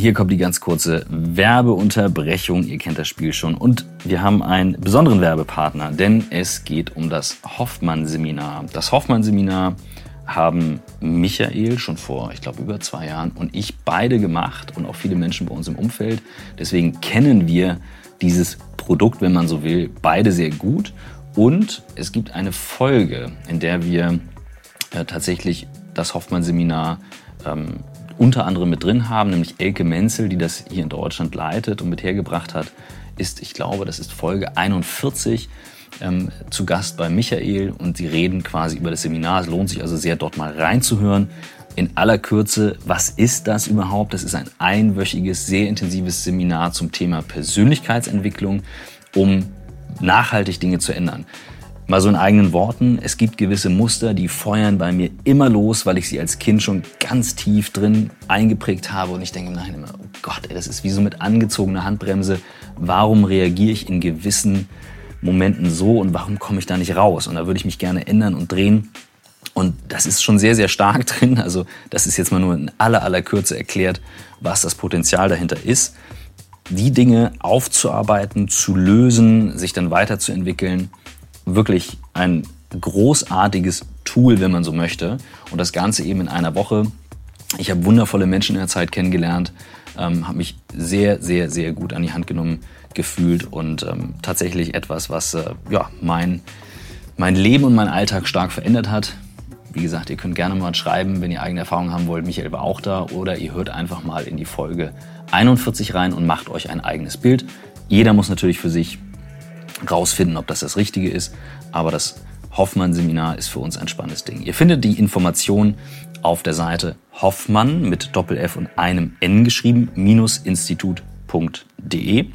hier kommt die ganz kurze Werbeunterbrechung. Ihr kennt das Spiel schon. Und wir haben einen besonderen Werbepartner, denn es geht um das Hoffmann-Seminar. Das Hoffmann-Seminar haben Michael schon vor, ich glaube, über zwei Jahren und ich beide gemacht und auch viele Menschen bei uns im Umfeld. Deswegen kennen wir dieses Produkt, wenn man so will, beide sehr gut. Und es gibt eine Folge, in der wir äh, tatsächlich das Hoffmann-Seminar ähm, unter anderem mit drin haben, nämlich Elke Menzel, die das hier in Deutschland leitet und mit hergebracht hat, ist, ich glaube, das ist Folge 41 ähm, zu Gast bei Michael und sie reden quasi über das Seminar. Es lohnt sich also sehr, dort mal reinzuhören. In aller Kürze, was ist das überhaupt? Das ist ein einwöchiges, sehr intensives Seminar zum Thema Persönlichkeitsentwicklung, um nachhaltig Dinge zu ändern. Mal so in eigenen Worten, es gibt gewisse Muster, die feuern bei mir immer los, weil ich sie als Kind schon ganz tief drin eingeprägt habe und ich denke im immer, oh Gott, ey, das ist wie so mit angezogener Handbremse. Warum reagiere ich in gewissen Momenten so und warum komme ich da nicht raus? Und da würde ich mich gerne ändern und drehen. Und das ist schon sehr, sehr stark drin. Also das ist jetzt mal nur in aller, aller Kürze erklärt, was das Potenzial dahinter ist. Die Dinge aufzuarbeiten, zu lösen, sich dann weiterzuentwickeln. Wirklich ein großartiges Tool, wenn man so möchte. Und das Ganze eben in einer Woche. Ich habe wundervolle Menschen in der Zeit kennengelernt, ähm, habe mich sehr, sehr, sehr gut an die Hand genommen gefühlt und ähm, tatsächlich etwas, was äh, ja, mein, mein Leben und mein Alltag stark verändert hat. Wie gesagt, ihr könnt gerne mal schreiben, wenn ihr eigene Erfahrungen haben wollt. Michael war auch da. Oder ihr hört einfach mal in die Folge 41 rein und macht euch ein eigenes Bild. Jeder muss natürlich für sich rausfinden, ob das das Richtige ist. Aber das Hoffmann-Seminar ist für uns ein spannendes Ding. Ihr findet die Informationen auf der Seite Hoffmann mit Doppel-F und einem N geschrieben, minus institut.de.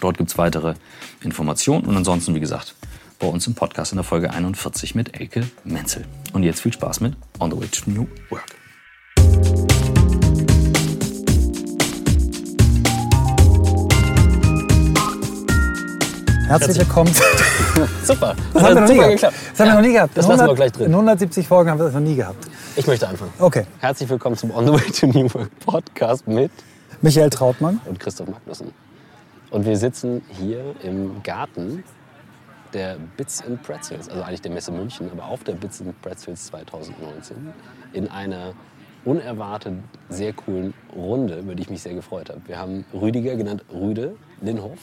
Dort gibt es weitere Informationen und ansonsten, wie gesagt, bei uns im Podcast in der Folge 41 mit Elke Menzel. Und jetzt viel Spaß mit On the Way to New Work. Herzlich willkommen. Super. Das haben wir noch nie gehabt. geklappt. Das haben wir noch nie gehabt. Das lassen wir 100 gleich drin. In 170 Folgen haben wir das noch nie gehabt. Ich möchte anfangen. Okay. Herzlich willkommen zum On the Way to New Work Podcast mit Michael Trautmann. und Christoph Magnussen. Und wir sitzen hier im Garten der Bits and Pretzels, also eigentlich der Messe München, aber auf der Bits and Pretzels 2019 in einer unerwartet sehr coolen Runde, über die ich mich sehr gefreut habe. Wir haben Rüdiger, genannt Rüde Linhoff,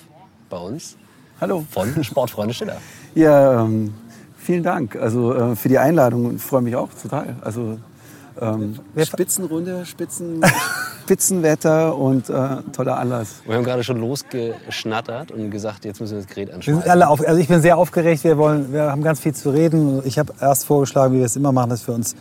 bei uns Hallo. von Sportfreunde Schiller. Ja, ähm, vielen Dank also, äh, für die Einladung und freue mich auch total. Also ähm, Spitzenrunde, Spitzen, Spitzenwetter und äh, toller Anlass. Wir haben gerade schon losgeschnattert und gesagt, jetzt müssen wir das Gerät Wir anschmeißen. sind alle auf, also ich bin sehr aufgeregt. Wir, wollen, wir haben ganz viel zu reden. Ich habe erst vorgeschlagen, wie wir es immer machen, dass wir uns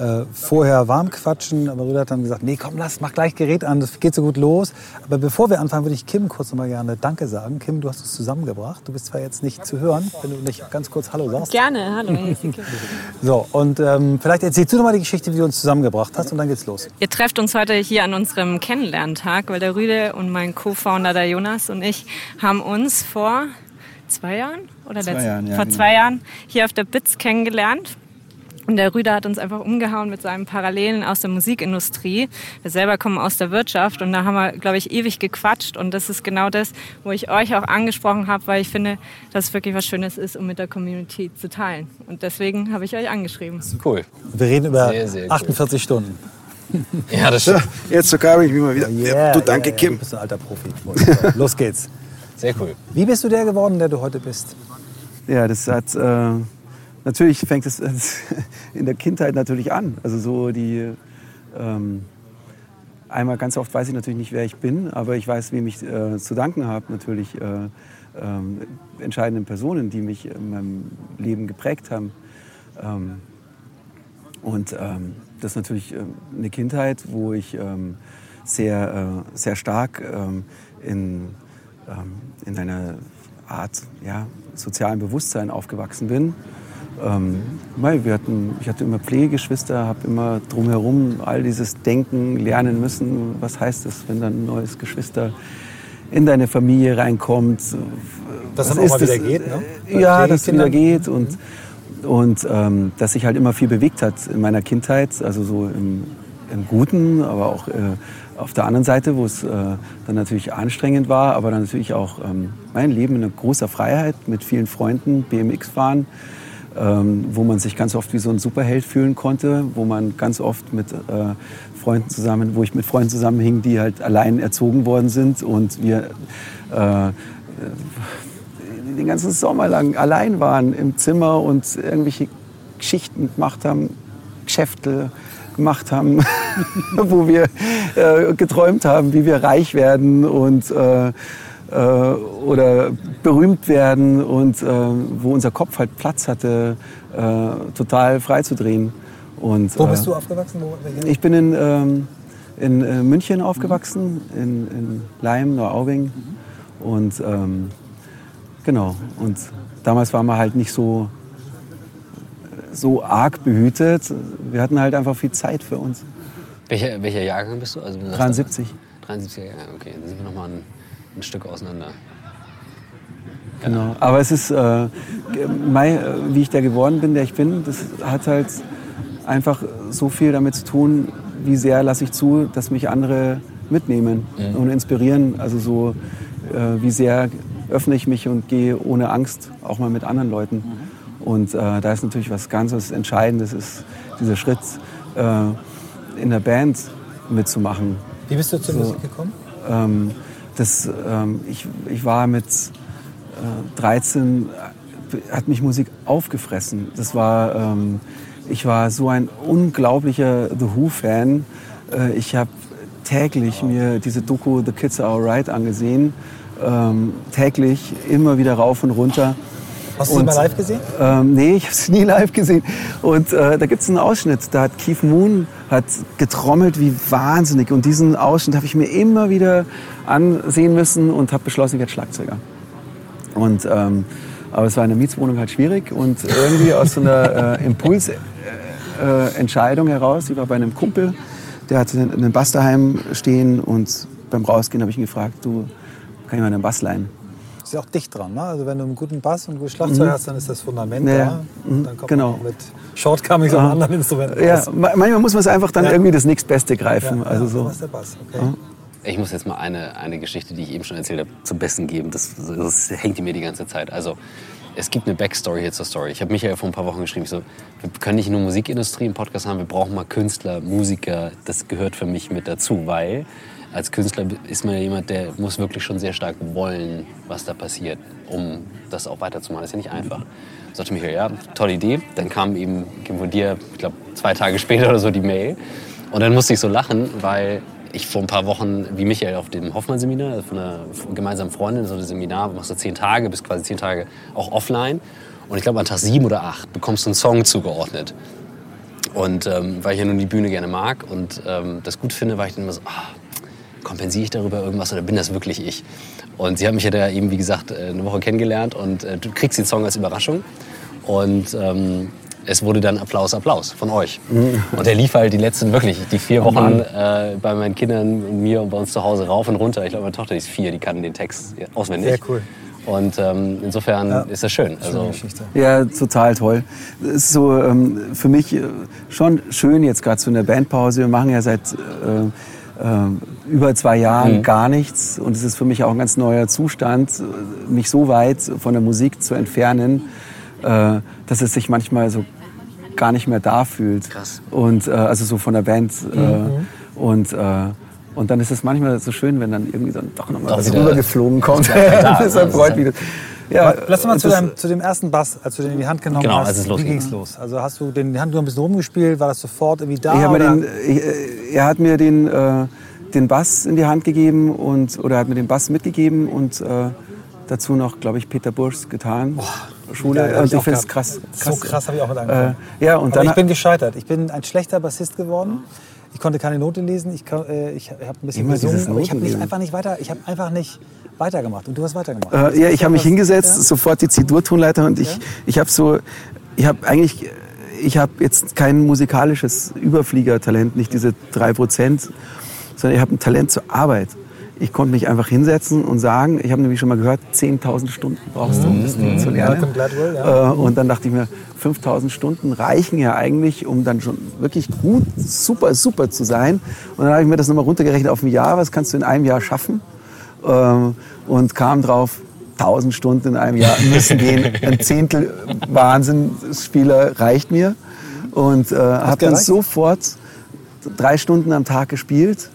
äh, vorher warm quatschen. Aber Rüder hat dann gesagt, nee, komm, lass, mach gleich Gerät an, das geht so gut los. Aber bevor wir anfangen, würde ich Kim kurz noch mal gerne Danke sagen. Kim, du hast es zusammengebracht. Du bist zwar jetzt nicht zu hören, wenn du nicht ganz kurz Hallo sagst. Gerne, hallo. So, und ähm, vielleicht erzählst du noch mal die Geschichte, wie du uns zusammengebracht hast und dann geht's los. Ihr trefft uns heute hier an unserem Kennenlerntag, weil der Rüde und mein Co-Founder, der Jonas und ich, haben uns vor zwei Jahren oder Zwei letzt- Jahren, ja, vor genau. zwei Jahren hier auf der BITS kennengelernt. Und der Rüder hat uns einfach umgehauen mit seinen Parallelen aus der Musikindustrie. Wir selber kommen aus der Wirtschaft und da haben wir, glaube ich, ewig gequatscht. Und das ist genau das, wo ich euch auch angesprochen habe, weil ich finde, dass es wirklich was Schönes ist, um mit der Community zu teilen. Und deswegen habe ich euch angeschrieben. Cool. Wir reden über Sehr, sehr cool. 48 Stunden. Ja, das stimmt. Jetzt sogar ich mich mal wieder. Yeah, du, danke, yeah, Kim. Du bist ein alter Profi. Los geht's. Sehr cool. Wie bist du der geworden, der du heute bist? Ja, das hat. Äh, natürlich fängt es in der Kindheit natürlich an. Also so die. Ähm, einmal ganz oft weiß ich natürlich nicht, wer ich bin, aber ich weiß, wem ich äh, zu danken habe. Natürlich äh, ähm, entscheidenden Personen, die mich in meinem Leben geprägt haben. Ähm, und ähm, das ist natürlich ähm, eine Kindheit, wo ich ähm, sehr, äh, sehr stark ähm, in, ähm, in einer Art ja, sozialen Bewusstsein aufgewachsen bin. Ähm, wir hatten, ich hatte immer Pflegegeschwister, habe immer drumherum all dieses Denken lernen müssen. Was heißt es, wenn dann ein neues Geschwister in deine Familie reinkommt? Das Was dann auch ist mal wieder das? geht, ne? Bei Ja, dass es wieder Pflegekindern. geht und, und ähm, dass sich halt immer viel bewegt hat in meiner Kindheit, also so im im Guten, aber auch äh, auf der anderen Seite, wo es äh, dann natürlich anstrengend war, aber dann natürlich auch ähm, mein Leben in großer Freiheit mit vielen Freunden, BMX fahren, ähm, wo man sich ganz oft wie so ein Superheld fühlen konnte, wo man ganz oft mit äh, Freunden zusammen, wo ich mit Freunden zusammenhing, die halt allein erzogen worden sind und wir äh, den ganzen Sommer lang allein waren im Zimmer und irgendwelche Geschichten gemacht haben, Geschäfte gemacht haben, wo wir äh, geträumt haben, wie wir reich werden und äh, äh, oder berühmt werden und äh, wo unser Kopf halt Platz hatte, äh, total frei zu drehen. Und, Wo bist du aufgewachsen? Wo, ich bin in, ähm, in äh, München aufgewachsen, in, in Leim, Neuaubing. Und ähm, genau, und damals war man halt nicht so, so arg behütet. Wir hatten halt einfach viel Zeit für uns. Welcher, welcher Jahrgang bist du? Also, du sagst 73. 73er Jahrgang, okay. Dann sind wir nochmal ein, ein Stück auseinander. Genau. Aber es ist, äh, mei, äh, wie ich der geworden bin, der ich bin, das hat halt einfach so viel damit zu tun, wie sehr lasse ich zu, dass mich andere mitnehmen und inspirieren. Also so, äh, wie sehr öffne ich mich und gehe ohne Angst auch mal mit anderen Leuten. Und äh, da ist natürlich was ganz was Entscheidendes, ist dieser Schritt äh, in der Band mitzumachen. Wie bist du zur So. Musik gekommen? Ähm, das, ähm, ich, ich war mit äh, 13, äh, hat mich Musik aufgefressen. Das war, ähm, ich war so ein unglaublicher The Who-Fan. Äh, ich habe täglich mir diese Doku The Kids Are Alright angesehen. Ähm, täglich, immer wieder rauf und runter. Hast du sie mal live gesehen? Ähm, nee, ich habe sie nie live gesehen. Und äh, da gibt es einen Ausschnitt, da hat Keith Moon hat getrommelt wie wahnsinnig. Und diesen Ausschnitt habe ich mir immer wieder ansehen müssen und habe beschlossen, ich werde Schlagzeuger. Und, ähm, aber es war in der Mietswohnung halt schwierig und irgendwie aus so einer äh, Impulsentscheidung äh, Entscheidung heraus, ich war bei einem Kumpel, der hatte einen Bass daheim stehen und beim Rausgehen habe ich ihn gefragt, du, kann ich mal einen Bass leihen? Ist ja auch dicht dran. Ne? Also wenn du einen guten Bass und ein gutes Schlagzeug hast, dann ist das Fundament Ja, da. Und dann kommt genau. man mit Shortcomings auf Ah. anderen Instrumenten Ja, manchmal muss man es einfach dann Ja. irgendwie das nächstbeste greifen. also so. Das ist der Bass. Okay. Ja. Ich muss jetzt mal eine, eine Geschichte, die ich eben schon erzählt habe, zum Besten geben. Das, das hängt mir die ganze Zeit. Also, es gibt eine Backstory hier zur Story. Ich habe Michael vor ein paar Wochen geschrieben, ich so, wir können nicht nur Musikindustrie im Podcast haben, wir brauchen mal Künstler, Musiker. Das gehört für mich mit dazu, weil als Künstler ist man ja jemand, der muss wirklich schon sehr stark wollen, was da passiert, um das auch weiterzumachen. Das ist ja nicht einfach. Sagte Michael, ja, tolle Idee. Dann kam eben von dir, ich glaube, zwei Tage später oder so die Mail. Und dann musste ich so lachen, weil ich vor ein paar Wochen, wie Michael, auf dem Hoffmann-Seminar, von einer gemeinsamen Freundin, so ein Seminar, machst du zehn Tage, bist quasi zehn Tage auch offline. Und ich glaube, an Tag sieben oder acht bekommst du einen Song zugeordnet. Und ähm, weil ich ja nun die Bühne gerne mag und ähm, das gut finde, war ich dann immer so, ah, kompensiere ich darüber irgendwas oder bin das wirklich ich? Und sie hat mich ja da eben, wie gesagt, äh, eine Woche kennengelernt und äh, du kriegst den Song als Überraschung. Und ähm, es wurde dann Applaus, Applaus von euch. Und der lief halt die letzten, wirklich, die vier Wochen äh, bei meinen Kindern und mir und bei uns zu Hause rauf und runter. Ich glaube, meine Tochter ist vier, die kann den Text auswendig. Sehr cool. Und ähm, insofern Ja. ist das schön. Also. Ja, total toll. Es ist so ähm, für mich äh, schon schön jetzt gerade so in der Bandpause. Wir machen ja seit äh, über zwei Jahren gar nichts und es ist für mich auch ein ganz neuer Zustand, mich so weit von der Musik zu entfernen, äh, dass es sich manchmal so gar nicht mehr da fühlt. Krass. Und äh, also so von der Band äh, und äh, und dann ist es manchmal so schön, wenn dann irgendwie dann doch nochmal was rübergeflogen kommt. das ne? freut mich. Ja, Lass mal zu, deinem, zu dem ersten Bass, als du den in die Hand genommen Genau, hast. als es Wie losging. ging es los? Also hast du den in die Hand genommen, ein bisschen rumgespielt? War das sofort irgendwie da? Ich den, ich, äh, er hat mir den, äh, den Bass in die Hand gegeben und oder hat mir den Bass mitgegeben und äh, dazu noch, glaube ich, Peter Burschs getan. Schule. geil, hab und ich ich auch finde es gehabt. krass, So krass habe ich auch mit angefangen. Äh, ja, und Aber dann ich bin gescheitert. Ich bin ein schlechter Bassist geworden. Ich konnte keine Note lesen. Ich, äh, ich habe ein bisschen Immer gesungen, aber ich habe nicht einfach nicht weiter. Ich habe einfach nicht weitergemacht. Und du hast weitergemacht. Äh, ja, ich habe mich hingesetzt, Ja? sofort die C-Dur-Tonleiter und ich, ich habe so, ich habe eigentlich, ich habe jetzt kein musikalisches Überfliegertalent, nicht diese drei Prozent, sondern ich habe ein Talent zur Arbeit. ich konnte mich einfach hinsetzen und sagen, ich habe nämlich schon mal gehört, 10.000 Stunden brauchst du, um das Ding zu lernen. Malcolm Gladwell, ja. Äh, Und dann dachte ich mir, 5000 Stunden reichen ja eigentlich, um dann schon wirklich gut, super, super zu sein. Und dann habe ich mir das nochmal runtergerechnet auf ein Jahr. Was kannst du in einem Jahr schaffen? Ähm, Und kam drauf, 1000 Stunden in einem Jahr müssen gehen. Ein Zehntel Wahnsinnsspieler reicht mir. Und äh, habe dann sofort drei Stunden am Tag gespielt.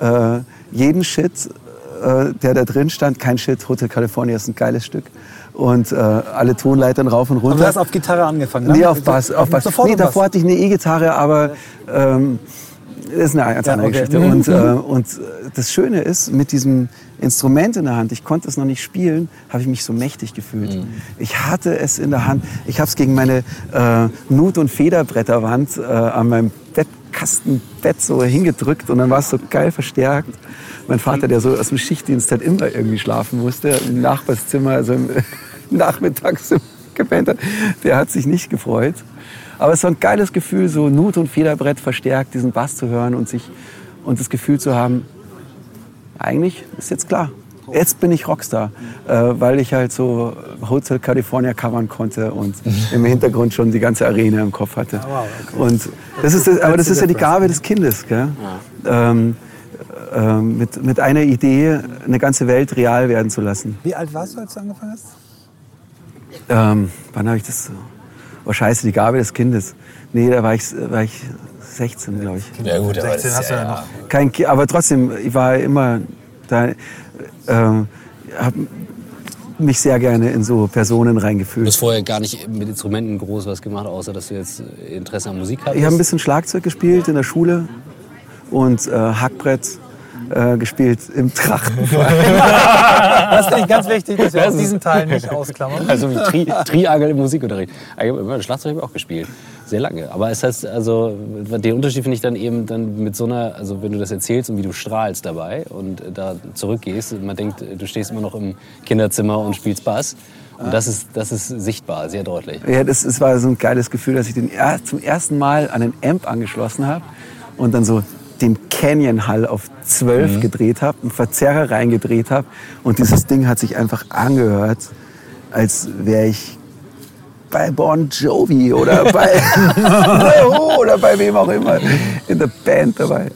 Äh, jeden Shit, äh, der da drin stand, kein Shit, Hotel California ist ein geiles Stück. Und äh, alle Tonleitern rauf und runter. Und du hast auf Gitarre angefangen, ne? Nee, auf Bass. Auf Bass. Sofort Nee, Bass. davor hatte ich eine E-Gitarre, aber ähm, das ist eine ganz Ja, andere okay. Geschichte. Und, äh, und äh, das Schöne ist, mit diesem Instrument in der Hand, ich konnte es noch nicht spielen, habe ich mich so mächtig gefühlt. Mhm. Ich hatte es in der Hand. Ich habe es gegen meine äh, Nut- und Federbretterwand äh, an meinem Bettkastenbett so hingedrückt und dann war es so geil verstärkt. Mein Vater, der so aus dem Schichtdienst halt immer irgendwie schlafen musste, im Nachbarszimmer, also im Nachmittags gepennt hat, der hat sich nicht gefreut. Aber es war ein geiles Gefühl, so Nut- und Federbrett verstärkt, diesen Bass zu hören und, sich, und das Gefühl zu haben, eigentlich ist jetzt klar. Jetzt bin ich Rockstar, äh, weil ich halt so Hotel California covern konnte und im Hintergrund schon die ganze Arena im Kopf hatte. Und das ist, das, aber das ist ja die Gabe des Kindes, gell? Ähm, ähm, mit, mit einer Idee eine ganze Welt real werden zu lassen. Wie alt warst du, als du angefangen hast? Ähm, wann habe ich das? Oh Scheiße, die Gabe des Kindes. Nee, da war ich, war ich 16, glaube ich. Ja gut, aber 16 das hast du ja, ja noch. Kein, Ki- aber trotzdem, ich war immer da, ähm, habe mich sehr gerne in so Personen Du reingefühlt. hast vorher gar nicht mit Instrumenten groß was gemacht, außer dass du jetzt Interesse an Musik hattest. Ich habe ein bisschen Schlagzeug gespielt in der Schule und äh, Hackbrett äh, gespielt im Trachtenverein. Das ist eigentlich ganz wichtig, dass wir auch diesen Teil nicht ausklammern. Also wie Tri Triangel im Musikunterricht. Ich Schlagzeug habe ich auch gespielt. Sehr lange. Aber es heißt, also den Unterschied finde ich dann eben dann mit so einer, also wenn du das erzählst und wie du strahlst dabei und da zurückgehst, und man denkt, du stehst immer noch im Kinderzimmer und spielst Bass. Und das ist, das ist sichtbar, sehr deutlich. Ja, das, das war so ein geiles Gefühl, dass ich den er zum ersten Mal an einen Amp angeschlossen habe und dann so den Canyon Hall auf 12 gedreht habe, einen Verzerrer reingedreht habe und dieses Ding hat sich einfach angehört, als wäre ich bei Bon Jovi oder bei, oder bei wem auch immer in der Band dabei.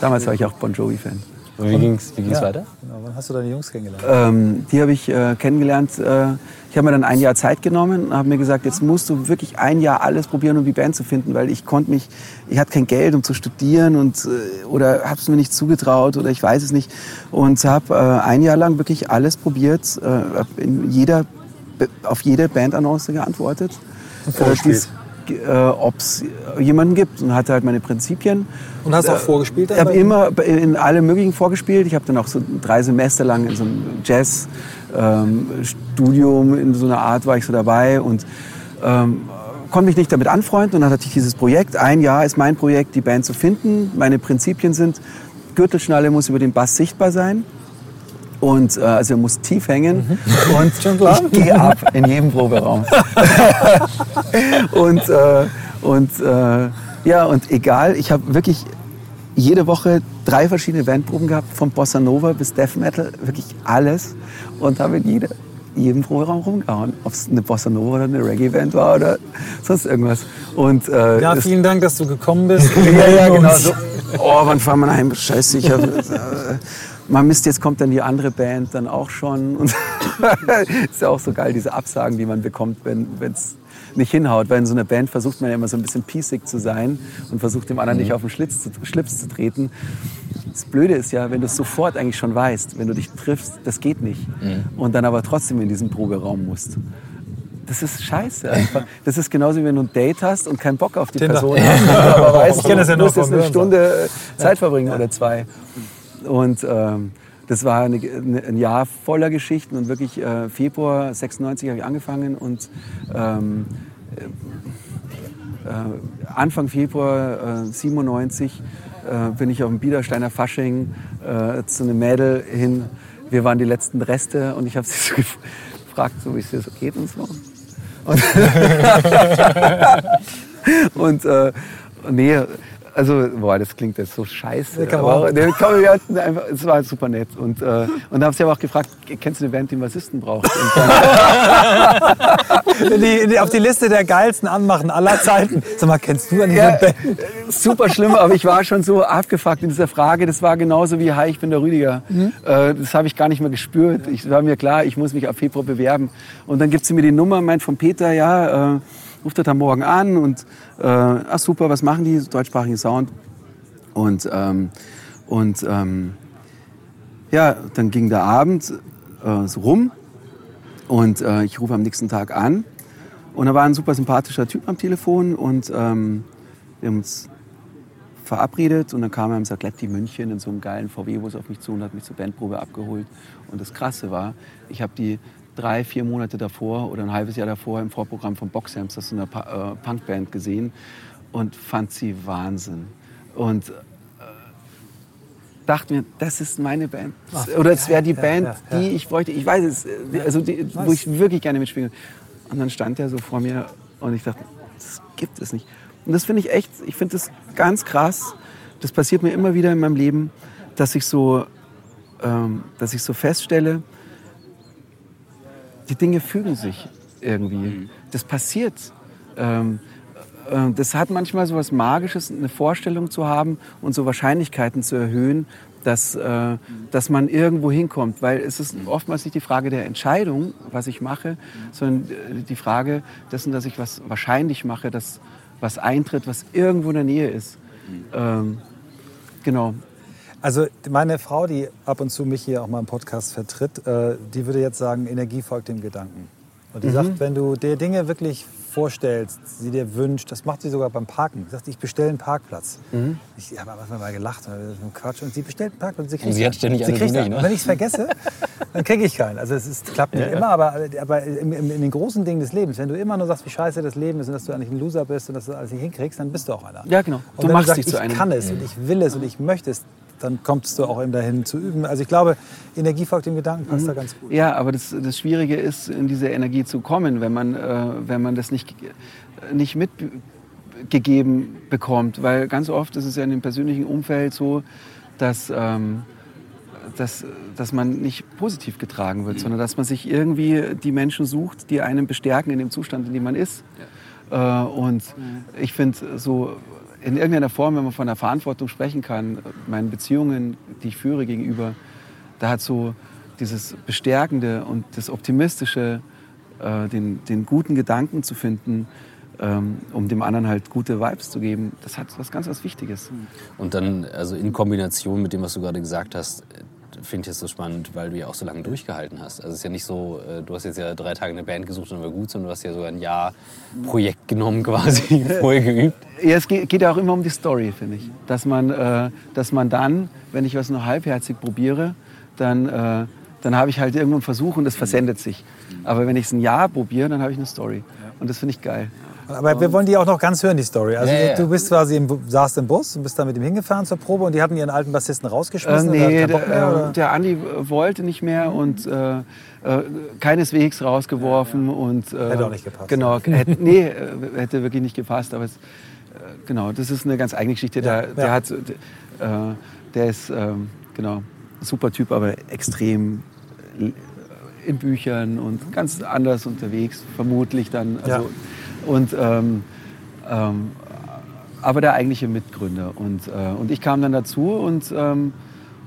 Damals war ich auch Bon Jovi-Fan. Und wie ging's, wie ging's Ja. weiter? Genau, wann hast du deine Jungs kennengelernt? Ähm, die habe ich äh, kennengelernt. Äh, ich habe mir dann ein Jahr Zeit genommen und habe mir gesagt, jetzt musst du wirklich ein Jahr alles probieren, um die Band zu finden, weil ich konnte mich, ich hatte kein Geld, um zu studieren und äh, oder habe es mir nicht zugetraut oder ich weiß es nicht und habe äh, ein Jahr lang wirklich alles probiert, äh, hab in jeder auf jede Bandannonce geantwortet, äh, die's- äh, ob es jemanden gibt und hatte halt meine Prinzipien. Und hast auch vorgespielt? Ich habe immer in alle möglichen vorgespielt. Ich habe dann auch so drei Semester lang in so einem Jazz-Studium in so einer Art war ich so dabei und ähm, konnte mich nicht damit anfreunden. Und dann hatte ich dieses Projekt. Ein Jahr ist mein Projekt, die Band zu finden. Meine Prinzipien sind, Gürtelschnalle muss über den Bass sichtbar sein. Und äh, also er muss tief hängen und ich gehe ab in jedem Proberaum. und äh, und äh, ja und egal, ich habe wirklich jede Woche drei verschiedene Bandproben gehabt, von Bossa Nova bis Death Metal, wirklich alles und habe in jede, jedem Proberaum rumgehauen, ob es eine Bossa Nova oder eine Reggae-Band war oder sonst irgendwas. Und äh, Ja, vielen Dank, dass du gekommen bist. ja, ja, genau so. Oh, wann fahren wir nach Hause? Scheiße, ich hab, äh, man Mist, jetzt kommt dann die andere Band dann auch schon. Und ist ja auch so geil, diese Absagen, die man bekommt, wenn es nicht hinhaut. Weil in so einer Band versucht man ja immer so ein bisschen piesig zu sein und versucht dem anderen nicht auf den Schlitz zu, Schlips zu treten. Das Blöde ist ja, wenn du es sofort eigentlich schon weißt, wenn du dich triffst, das geht nicht. Und dann aber trotzdem in diesen Proberaum musst. Das ist scheiße einfach. Das ist genauso wie wenn du ein Date hast und keinen Bock auf die Tinder. Person hast. Aber weißt, Ich kenn das ja du noch musst jetzt eine. Stunde Zeit verbringen oder zwei. Und ähm, das war eine, ein Jahr voller Geschichten und wirklich äh, Februar 96 habe ich angefangen und ähm, äh, Anfang Februar äh, 97 äh, bin ich auf dem Biedersteiner Fasching äh, zu einem Mädel hin. Wir waren die letzten Reste und ich habe sie so gef- gefragt, so wie es dir so geht und so. Und, und äh, nee, Also, boah, das klingt jetzt so scheiße. Man aber der- komm, wir hatten einfach, es war super nett. Und, äh, und da habe ich aber auch gefragt, kennst du eine Band, die einen Bassisten braucht? Die, die, auf die Liste der geilsten Anmachen aller Zeiten. Sag mal, kennst du eigentlich Ja, eine Band? super schlimm, aber ich war schon so abgefuckt in dieser Frage. Das war genauso wie, hi, ich bin der Rüdiger. Äh, das habe ich gar nicht mehr gespürt. Ich war mir klar, ich muss mich auf Februar bewerben. Und dann gibt sie mir die Nummer, meint von Peter, ja, äh, ruft er da morgen an und, äh, ach super, was machen die? Deutschsprachigen Sound. Und, ähm, und ähm, ja, dann ging der Abend äh, so rum und äh, ich rufe am nächsten Tag an und da war ein super sympathischer Typ am Telefon und ähm, wir haben uns verabredet und dann kam er im Sagletti München in so einem geilen VW-Bus auf mich zu und hat mich zur Bandprobe abgeholt. Und das Krasse war, ich habe die drei, vier Monate davor oder ein halbes Jahr davor im Vorprogramm von Boxhams, das ist eine äh, Punkband, gesehen und fand sie Wahnsinn. Und äh, dachte mir, das ist meine Band. Oder es wäre die ja, Band, ja, ja. die ich wollte. Ich weiß es, äh, also die, wo ich wirklich gerne mitspiele. Und dann stand er so vor mir und ich dachte, das gibt es nicht. Und das finde ich echt, ich finde das ganz krass. Das passiert mir immer wieder in meinem Leben, dass ich so, ähm, dass ich so feststelle, die Dinge fügen sich irgendwie. Das passiert. Ähm, äh, das hat manchmal so was Magisches, eine Vorstellung zu haben und so Wahrscheinlichkeiten zu erhöhen, dass, äh, dass man irgendwo hinkommt. Weil es ist oftmals nicht die Frage der Entscheidung, was ich mache, sondern äh, die Frage dessen, dass ich was wahrscheinlich mache, dass was eintritt, was irgendwo in der Nähe ist. Ähm, genau. Also meine Frau, die ab und zu mich hier auch mal im Podcast vertritt, äh, die würde jetzt sagen, Energie folgt dem Gedanken. Und die sagt, wenn du dir Dinge wirklich vorstellst, sie dir wünscht, das macht sie sogar beim Parken. Sie sagt, ich bestelle einen Parkplatz. Ich habe Anfang mal gelacht, Quatsch. Und sie bestellt einen Parkplatz. Und sie, kriegt sie hat einen. ständig sie einen, kriegt du einen. nicht, Und ne? wenn ich es vergesse, dann kriege ich keinen. Also es ist, klappt nicht immer, aber, aber im, im, in den großen Dingen des Lebens, wenn du immer nur sagst, wie scheiße das Leben ist und dass du eigentlich ein Loser bist und dass du alles nicht hinkriegst, dann bist du auch einer. Ja, genau. Und Du wenn machst du dich sagst, zu einem. ich kann es und ich will es und ich möchte es, dann kommst du auch eben dahin zu üben. Also ich glaube, Energie folgt dem Gedanken passt da ganz gut. Ja, aber das, das Schwierige ist, in diese Energie zu kommen, wenn man, äh, wenn man das nicht, nicht mitgegeben bekommt. Weil ganz oft ist es ja in dem persönlichen Umfeld so, dass, ähm, dass, dass man nicht positiv getragen wird, sondern dass man sich irgendwie die Menschen sucht, die einen bestärken in dem Zustand, in dem man ist. Äh, und ich finde so in irgendeiner Form, wenn man von der Verantwortung sprechen kann, meinen Beziehungen, die ich führe gegenüber, da hat so dieses Bestärkende und das Optimistische, äh, den, den guten Gedanken zu finden, ähm, um dem anderen halt gute Vibes zu geben, das hat was ganz was Wichtiges. Und dann, also in Kombination mit dem, was du gerade gesagt hast, finde ich es so spannend, weil du ja auch so lange durchgehalten hast. Also es ist ja nicht so, äh, du hast jetzt ja drei Tage eine Band gesucht und war gut, sondern du hast ja sogar ein Jahr Projekt genommen quasi, vorher geübt. Ja, es geht, geht ja auch immer um die Story, finde ich. Dass man, äh, dass man dann, wenn ich was nur halbherzig probiere, dann, äh, dann habe ich halt irgendwo einen Versuch und das versendet sich. Aber wenn ich es ein Jahr probiere, dann habe ich eine Story. Und das finde ich geil. Aber wir wollen die auch noch ganz hören, die Story. Also Ja, du bist quasi im, saßt im Bus und bist dann mit ihm hingefahren zur Probe und die hatten ihren alten Bassisten Äh, rausgeschmissen. oder nee, mehr, der, äh, der Andi äh, wollte nicht mehr und äh, äh, keineswegs rausgeworfen. Und, äh, Hätte auch nicht gepasst. Genau, hätte, nee, äh, hätte wirklich nicht gepasst. Aber es, äh, genau, das ist eine ganz eigene Geschichte. Der, der, hat, äh, der ist ähm, genau, ein super Typ, aber extrem äh, in Büchern und ganz anders unterwegs, vermutlich dann. Also, Ja. Und ähm, ähm, aber der eigentliche Mitgründer. Und, äh, und ich kam dann dazu und, ähm,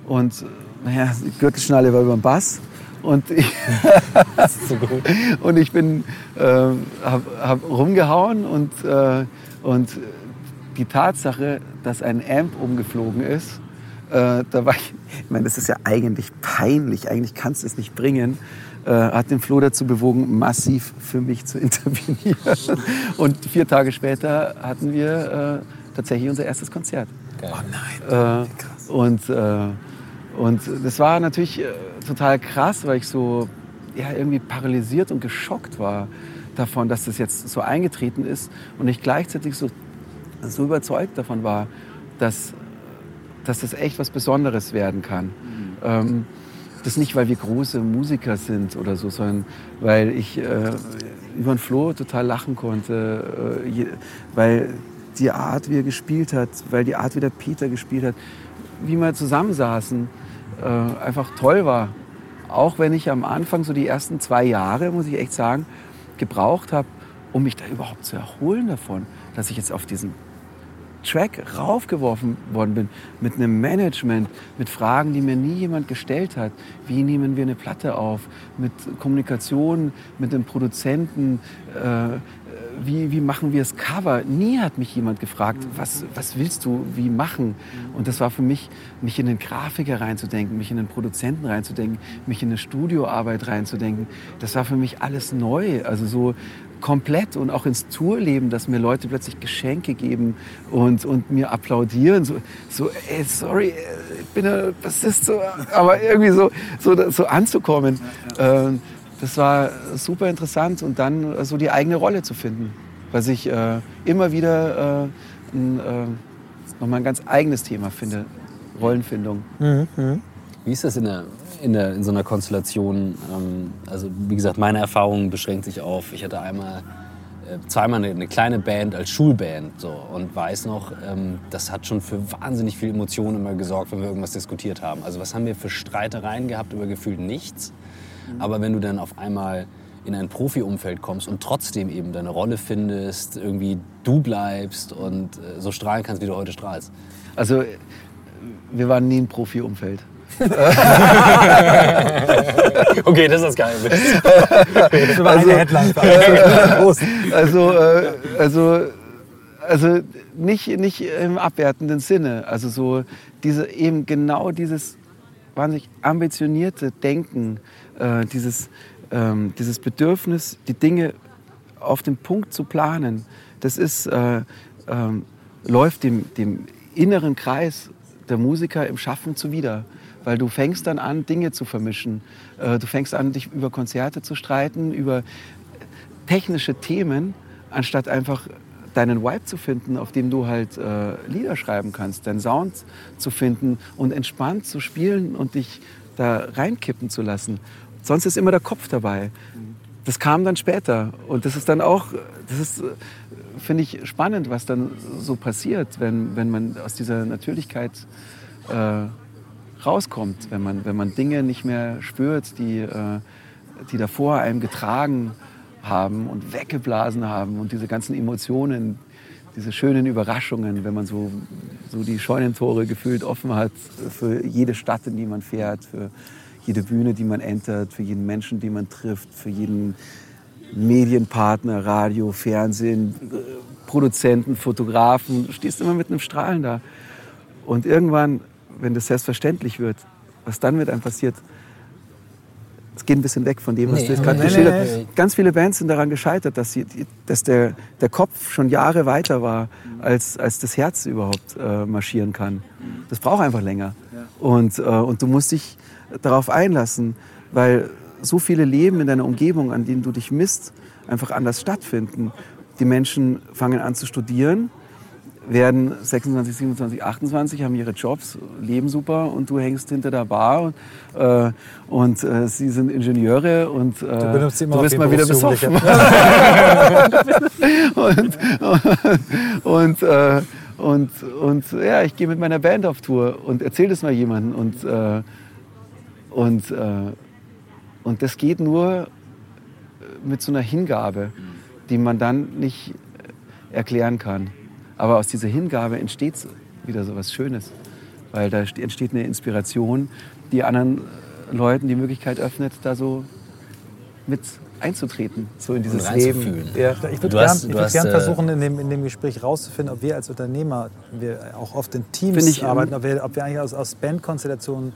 und naja, die Gürtelschnalle war über dem Bass. Und ich, und ich bin, äh, hab, hab rumgehauen und, äh, und die Tatsache, dass ein Amp umgeflogen ist, äh, da war ich, ich meine, das ist ja eigentlich peinlich, eigentlich kannst du es nicht bringen, äh, hat den Flo dazu bewogen, massiv für mich zu intervenieren. Und vier Tage später hatten wir äh, tatsächlich unser erstes Konzert. Geil. Äh, und, äh, und das war natürlich äh, total krass, weil ich so ja, irgendwie paralysiert und geschockt war davon, dass das jetzt so eingetreten ist und ich gleichzeitig so, so überzeugt davon war, dass, dass das echt was Besonderes werden kann. Ähm, das nicht, weil wir große Musiker sind oder so, sondern weil ich äh, über den Flo total lachen konnte, äh, je, weil die Art, wie er gespielt hat, weil die Art, wie der Peter gespielt hat, wie wir zusammensaßen, äh, einfach toll war. Auch wenn ich am Anfang, so die ersten zwei Jahre, muss ich echt sagen, gebraucht habe, um mich da überhaupt zu erholen davon, dass ich jetzt auf diesen Track raufgeworfen worden bin mit einem Management, mit Fragen, die mir nie jemand gestellt hat. Wie nehmen wir eine Platte auf? Mit Kommunikation, mit dem Produzenten. Äh, wie, wie machen wir das Cover? Nie hat mich jemand gefragt, was, was willst du wie machen? Und das war für mich, mich in den Grafiker reinzudenken, mich in den Produzenten reinzudenken, mich in eine Studioarbeit reinzudenken. Das war für mich alles neu. Also so komplett und auch ins Tourleben, dass mir Leute plötzlich Geschenke geben und, und mir applaudieren. So, so ey, sorry, ich bin ein Bassist, so, aber irgendwie so, so, so anzukommen. Ähm, das war super interessant und dann so die eigene Rolle zu finden, was ich äh, immer wieder äh, ein, äh, nochmal ein ganz eigenes Thema finde, Rollenfindung. Mhm, mh. Wie ist das in, der, in, der, in so einer Konstellation? Ähm, also wie gesagt, meine Erfahrung beschränkt sich auf, ich hatte einmal äh, zweimal eine, eine, kleine Band als Schulband so, und weiß noch, ähm, das hat schon für wahnsinnig viel Emotionen immer gesorgt, wenn wir irgendwas diskutiert haben. Also was haben wir für Streitereien gehabt über gefühlt nichts. Mhm. Aber wenn du dann auf einmal in ein Profi-Umfeld kommst und trotzdem eben deine Rolle findest, irgendwie du bleibst und äh, so strahlen kannst, wie du heute strahlst. Also wir waren nie ein Profi-Umfeld. okay, das ist geil. Das war Also, eine Headline. Prost. Also, äh, also, also nicht, nicht im abwertenden Sinne. Also so diese, eben genau dieses wahnsinnig ambitionierte Denken, äh, dieses, ähm, dieses Bedürfnis, die Dinge auf den Punkt zu planen, das ist, äh, ähm, läuft dem, dem inneren Kreis der Musiker im Schaffen zuwider. Weil du fängst dann an, Dinge zu vermischen. Äh, du fängst an, dich über Konzerte zu streiten, über technische Themen, anstatt einfach deinen Vibe zu finden, auf dem du halt äh, Lieder schreiben kannst, deinen Sound zu finden und entspannt zu spielen und dich da reinkippen zu lassen. Sonst ist immer der Kopf dabei. Das kam dann später und das ist dann auch, das ist, äh, finde ich, spannend, was dann so passiert, wenn, wenn man aus dieser Natürlichkeit äh, rauskommt, wenn man, wenn man Dinge nicht mehr spürt, die, äh, die davor einem getragen haben und weggeblasen haben und diese ganzen Emotionen, diese schönen Überraschungen, wenn man so, so die Scheunentore gefühlt offen hat für jede Stadt, in die man fährt, für jede Bühne, die man entert, für jeden Menschen, den man trifft, für jeden Medienpartner, Radio, Fernsehen, äh, Produzenten, Fotografen. Stehst immer mit einem Strahlen da. Und irgendwann, wenn das selbstverständlich wird, was dann mit einem passiert, es geht ein bisschen weg von dem, was Nee, du jetzt gerade nee, geschildert nee, hast. Ganz viele Bands sind daran gescheitert, dass, sie, dass der, der Kopf schon Jahre weiter war, als, als das Herz überhaupt äh, marschieren kann. Das braucht einfach länger. Und, äh, und du musst dich darauf einlassen, weil so viele Leben in deiner Umgebung, an denen du dich misst, einfach anders stattfinden. Die Menschen fangen an zu studieren, werden 26, 27, 28, haben ihre Jobs, leben super und du hängst hinter der Bar und, äh, und äh, sie sind Ingenieure und äh, Du du die mal wieder besoffen. und, und, äh, und, und ja, ich gehe mit meiner Band auf Tour und erzähle das mal jemandem und, äh, und, äh, und das geht nur mit so einer Hingabe, die man dann nicht erklären kann. Aber aus dieser Hingabe entsteht wieder so was Schönes, weil da st- entsteht eine Inspiration, die anderen Leuten die Möglichkeit öffnet, da so mit einzutreten, so in dieses Leben. Ja. Ich würde Du gern, hast- ich du würd gern äh, versuchen, in dem, in dem Gespräch rauszufinden, ob wir als Unternehmer, wir auch oft in Teams ich, ähm, arbeiten, ob wir, ob wir eigentlich aus, aus Bandkonstellationen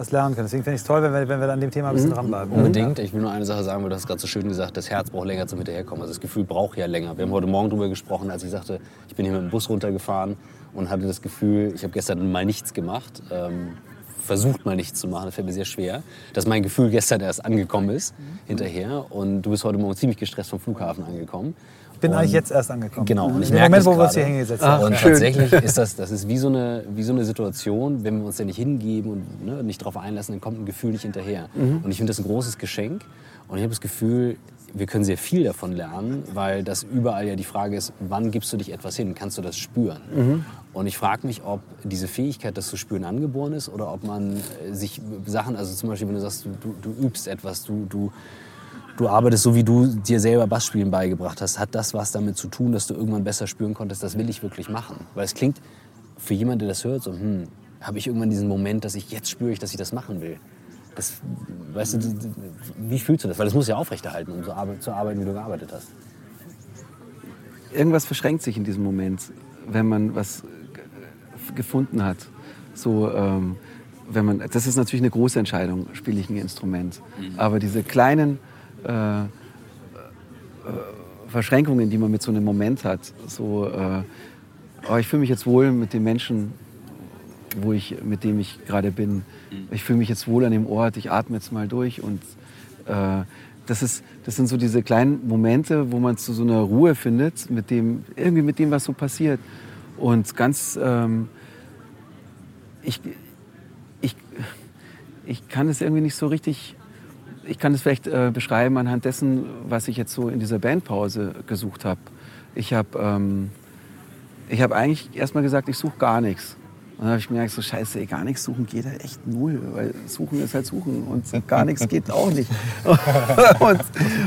was lernen können. Deswegen finde ich es toll, wenn wir, wenn wir an dem Thema ein Mhm. bisschen dranbleiben. Unbedingt. Ich will nur eine Sache sagen, weil du hast gerade so schön gesagt, das Herz braucht länger zum Hinterherkommen. Also das Gefühl braucht ja länger. Wir haben heute Morgen darüber gesprochen, als ich sagte, ich bin hier mit dem Bus runtergefahren und hatte das Gefühl, ich habe gestern mal nichts gemacht. Ähm, versucht mal nichts zu machen, das fällt mir sehr schwer, dass mein Gefühl gestern erst angekommen ist, hinterher. Und du bist heute Morgen ziemlich gestresst vom Flughafen angekommen. Ich bin Und- eigentlich jetzt erst angekommen. Genau, und ich merke Moment, wo wir uns hier hingesetzt haben. Und schön. tatsächlich ist das, das ist wie so, eine, wie so eine Situation, wenn wir uns ja nicht hingeben und ne, nicht darauf einlassen, dann kommt ein Gefühl nicht hinterher. Und ich finde das ein großes Geschenk. Und ich habe das Gefühl, wir können sehr viel davon lernen, weil das überall ja die Frage ist, wann gibst du dich etwas hin? Kannst du das spüren? Mhm. Und ich frage mich, ob diese Fähigkeit, das zu spüren, angeboren ist oder ob man äh, sich Sachen, also zum Beispiel, wenn du sagst, du, du übst etwas, du, du, du arbeitest so, wie du dir selber Bassspielen beigebracht hast, hat das was damit zu tun, dass du irgendwann besser spüren konntest, das will ich wirklich machen? Weil es klingt für jemanden, der das hört, so, hm, habe ich irgendwann diesen Moment, dass ich jetzt spüre ich, dass ich das machen will. Das, weißt du, wie fühlst du das? Weil das muss ja aufrechterhalten, um so zu arbeiten, wie du gearbeitet hast. irgendwas verschränkt sich in diesem Moment, wenn man was gefunden hat. So, ähm, wenn man, das ist natürlich eine große Entscheidung, spiele ich ein Instrument. Aber diese kleinen äh, äh, Verschränkungen, die man mit so einem Moment hat, so, äh, oh, ich fühle mich jetzt wohl mit dem Menschen, wo ich, mit dem ich gerade bin. Ich fühle mich jetzt wohl an dem Ort, ich atme jetzt mal durch und äh, das, ist, das sind so diese kleinen Momente, wo man zu so einer Ruhe findet, mit dem, irgendwie mit dem, was so passiert. Und ganz, ähm, ich, ich, ich kann es irgendwie nicht so richtig, ich kann es vielleicht äh, beschreiben anhand dessen, was ich jetzt so in dieser Bandpause gesucht habe. Ich habe ähm, ich hab eigentlich erstmal gesagt, ich suche gar nichts. Und dann habe ich mir gedacht, so scheiße, ey, gar nichts suchen geht halt echt null, weil suchen ist halt suchen und gar nichts geht auch nicht. und,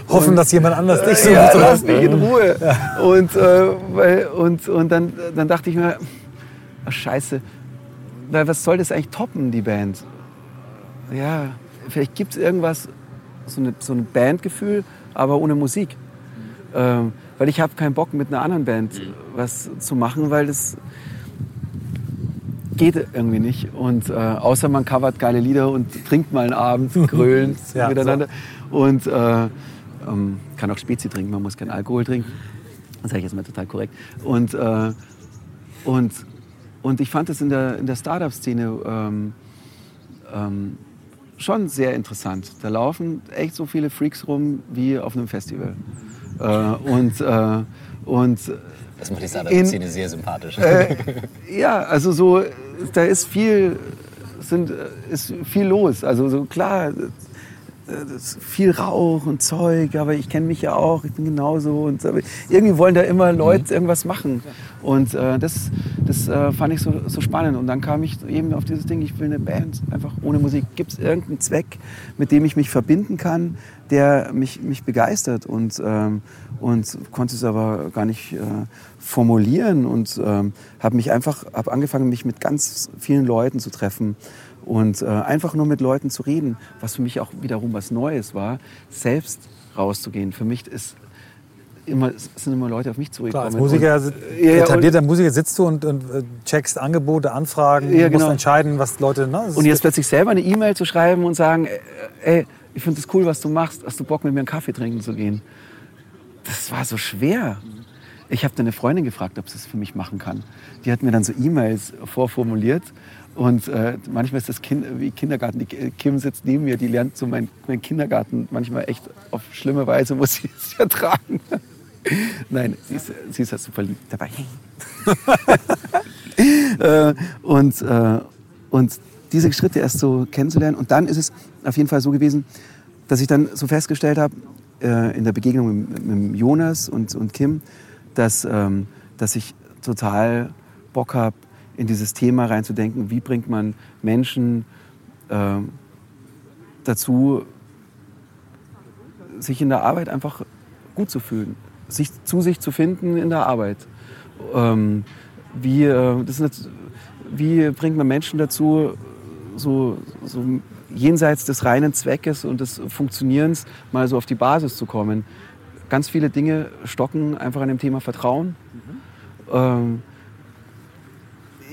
Hoffen, dass jemand anders dich sucht. ja, lass mich in Ruhe. Und, äh, weil, und, und dann, dann dachte ich mir, ach, scheiße, weil was soll das eigentlich toppen, die Band? Ja, vielleicht gibt es irgendwas, so, eine, so ein Bandgefühl, aber ohne Musik. Ähm, weil ich habe keinen Bock, mit einer anderen Band was zu machen, weil das geht irgendwie nicht. Und äh, außer man covert geile Lieder und trinkt mal einen Abend, grölen Ja, miteinander. Und äh, ähm, kann auch Spezi trinken, man muss keinen Alkohol trinken. Das sage ich jetzt mal total korrekt. Und, äh, und, und ich fand es in der, in der Startup-Szene ähm, ähm, schon sehr interessant. Da laufen echt so viele Freaks rum wie auf einem Festival. Äh, und, äh, und Das macht die Startup-Szene sehr sympathisch. äh, ja, also so, da ist viel, sind, ist viel los. Also so klar, viel Rauch und Zeug, aber ich kenne mich ja auch, ich bin genauso. Und irgendwie wollen da immer Leute irgendwas machen. Und äh, das, das äh, fand ich so, so spannend. Und dann kam ich eben auf dieses Ding, ich will eine Band, einfach ohne Musik. Gibt es irgendeinen Zweck, mit dem ich mich verbinden kann, der mich, mich begeistert? Und, ähm, und konnte es aber gar nicht äh, formulieren und ähm, habe mich einfach, habe angefangen, mich mit ganz vielen Leuten zu treffen und äh, einfach nur mit Leuten zu reden, was für mich auch wiederum was Neues war, selbst rauszugehen. Für mich ist immer, es sind immer Leute auf mich Klar, zugekommen. als Musiker, Und, ja, etablierter Musiker sitzt du und, und äh, checkst Angebote, Anfragen, Ja, musst genau. entscheiden, was Leute. Ne, Und jetzt plötzlich selber eine E-Mail zu schreiben und sagen, äh, ey, ich finde das cool, was du machst. Hast du Bock, mit mir einen Kaffee trinken zu gehen? Das war so schwer. Ich habe dann eine Freundin gefragt, ob sie es für mich machen kann. Die hat mir dann so E-Mails vorformuliert. Und äh, manchmal ist das kind, wie Kindergarten. Die Kim sitzt neben mir, die lernt so meinen mein Kindergarten manchmal echt auf schlimme Weise, muss sie es ertragen. Nein, sie ist, sie ist ja super lieb dabei. äh, und, äh, und diese Schritte erst so kennenzulernen. Und dann ist es auf jeden Fall so gewesen, dass ich dann so festgestellt habe, äh, in der Begegnung mit, mit Jonas und, und Kim, dass, ähm, dass ich total Bock habe, in dieses Thema reinzudenken, wie bringt man Menschen äh, dazu, sich in der Arbeit einfach gut zu fühlen, sich zu sich zu finden in der Arbeit. Ähm, wie, äh, das ist wie bringt man Menschen dazu, so, so jenseits des reinen Zweckes und des Funktionierens mal so auf die Basis zu kommen? Ganz viele Dinge stocken einfach an dem Thema Vertrauen. Ähm,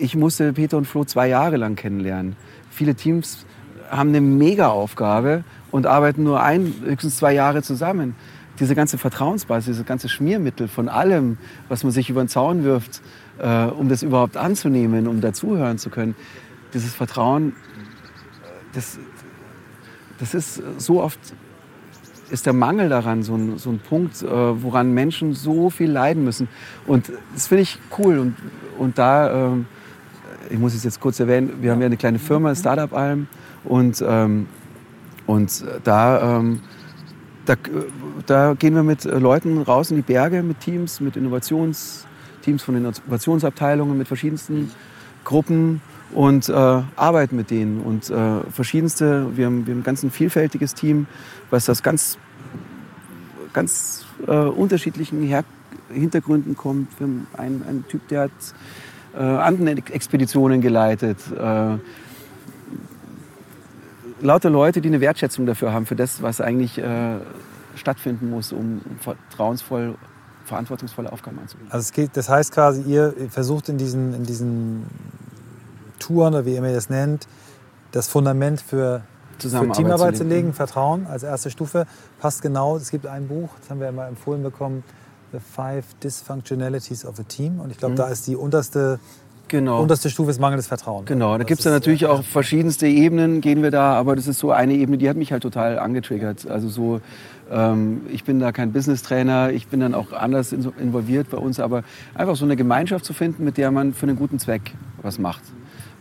ich musste Peter und Flo zwei Jahre lang kennenlernen. Viele Teams haben eine Mega-Aufgabe und arbeiten nur ein, höchstens zwei Jahre zusammen. Diese ganze Vertrauensbasis, dieses ganze Schmiermittel von allem, was man sich über den Zaun wirft, äh, um das überhaupt anzunehmen, um dazuhören zu können, dieses Vertrauen, äh, das, das ist so oft ist der Mangel daran so ein, so ein Punkt, äh, woran Menschen so viel leiden müssen. Und das finde ich cool. Und, und da, ähm, ich muss es jetzt kurz erwähnen, wir haben ja eine kleine Firma, Startup Alm. Und, ähm, und da ähm, da, da gehen wir mit Leuten raus in die Berge, mit Teams, mit Innovationsteams von Innovationsabteilungen, mit verschiedensten Gruppen und äh, arbeiten mit denen. Und äh, verschiedenste, wir haben, wir haben ein ganz ein vielfältiges Team, was aus ganz, ganz äh, unterschiedlichen Her Hintergründen kommt. Wir haben einen, einen Typ, der hat äh, Anden-Expeditionen geleitet. Äh, lauter Leute, die eine Wertschätzung dafür haben, für das, was eigentlich äh, stattfinden muss, um vertrauensvoll, verantwortungsvolle Aufgaben anzugehen. Also es geht, das heißt quasi, ihr versucht in diesen, in diesen Touren oder wie ihr das nennt, das Fundament für, für Teamarbeit zu legen, Vertrauen als erste Stufe. Passt genau. Es gibt ein Buch, das haben wir immer empfohlen bekommen, The Five Dysfunctionalities of a Team. Und ich glaube, mhm. da ist die unterste Genau. Unterste Stufe ist mangelndes Vertrauen. Genau, da gibt es ja natürlich auch verschiedenste Ebenen, gehen wir da, aber das ist so eine Ebene, die hat mich halt total angetriggert. Also so, ähm, ich bin da kein Business-Trainer, ich bin dann auch anders involviert bei uns, aber einfach so eine Gemeinschaft zu finden, mit der man für einen guten Zweck was macht.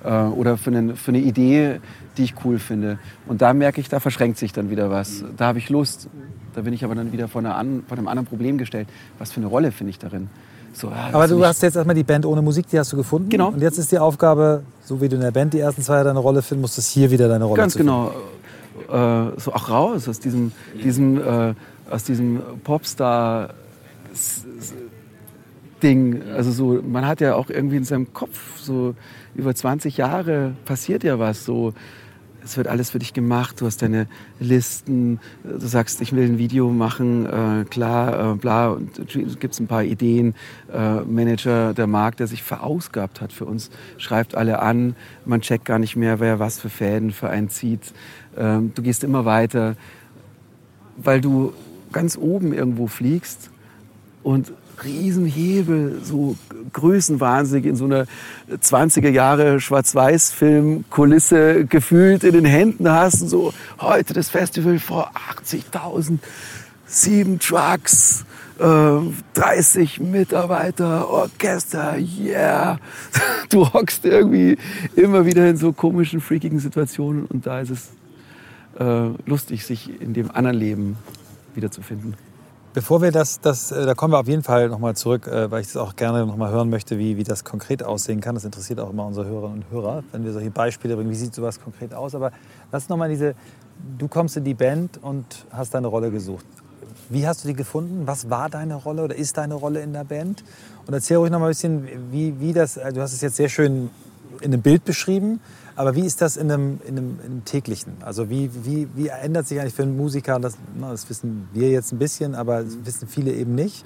Äh, oder für eine, für eine Idee, die ich cool finde. Und da merke ich, da verschränkt sich dann wieder was. Da habe ich Lust. Da bin ich aber dann wieder vor, einer an, vor einem anderen Problem gestellt. Was für eine Rolle finde ich darin? So, ja, aber du hast jetzt erstmal die Band ohne Musik, die hast du gefunden. Genau. Und jetzt ist die Aufgabe, so wie du in der Band die ersten zwei Jahre deine Rolle finden musst, ist hier wieder deine Rolle Ganz genau. Äh, so auch raus aus diesem, diesem, äh, aus diesem Popstar Ding. Also so, man hat ja auch irgendwie in seinem Kopf so über 20 Jahre passiert ja was so. Es wird alles für dich gemacht, du hast deine Listen, du sagst, ich will ein Video machen, äh, klar, äh, bla, und gibt es ein paar Ideen. Äh, Manager der Markt, der sich verausgabt hat für uns, schreibt alle an, man checkt gar nicht mehr, wer was für Fäden für einen zieht. Ähm, du gehst immer weiter, weil du ganz oben irgendwo fliegst und Riesenhebel, so größenwahnsinnig in so einer 20er Jahre Schwarz-Weiß-Film-Kulisse gefühlt in den Händen hast und so heute das Festival vor 80.000, sieben Trucks, äh, 30 Mitarbeiter, Orchester, yeah. Du hockst irgendwie immer wieder in so komischen, freakigen Situationen und da ist es äh, lustig, sich in dem anderen Leben wiederzufinden. Bevor wir das, das, äh, da kommen wir auf jeden Fall nochmal zurück, äh, weil ich das auch gerne nochmal hören möchte, wie, wie das konkret aussehen kann. Das interessiert auch immer unsere Hörerinnen und Hörer, wenn wir solche Beispiele bringen. Wie sieht sowas konkret aus? Aber lass nochmal diese, du kommst in die Band und hast deine Rolle gesucht. Wie hast du die gefunden? Was war deine Rolle oder ist deine Rolle in der Band? Und erzähl ruhig noch mal ein bisschen, wie, wie das, äh, du hast es jetzt sehr schön in einem Bild beschrieben, aber wie ist das in einem, in einem, in einem täglichen? Also wie, wie, wie ändert sich eigentlich für einen Musiker, das, das wissen wir jetzt ein bisschen, aber das wissen viele eben nicht.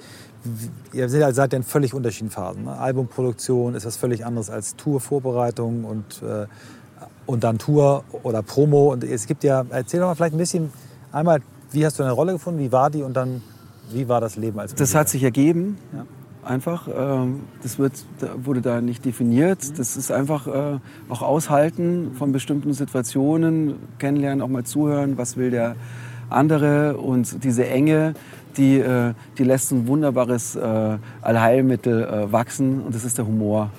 Ihr seid ja in völlig unterschiedlichen Phasen. Ne? Albumproduktion ist was völlig anderes als Tourvorbereitung und, äh, und dann Tour oder Promo. Und es gibt ja, erzähl doch mal vielleicht ein bisschen einmal, wie hast du deine Rolle gefunden, wie war die und dann wie war das Leben als Musiker? Das hat sich ergeben. Ja einfach. Ähm, das wird, wurde da nicht definiert. Das ist einfach äh, auch Aushalten von bestimmten Situationen, kennenlernen, auch mal zuhören, was will der andere. Und diese Enge, die, äh, die lässt ein wunderbares äh, Allheilmittel wachsen und das ist der Humor.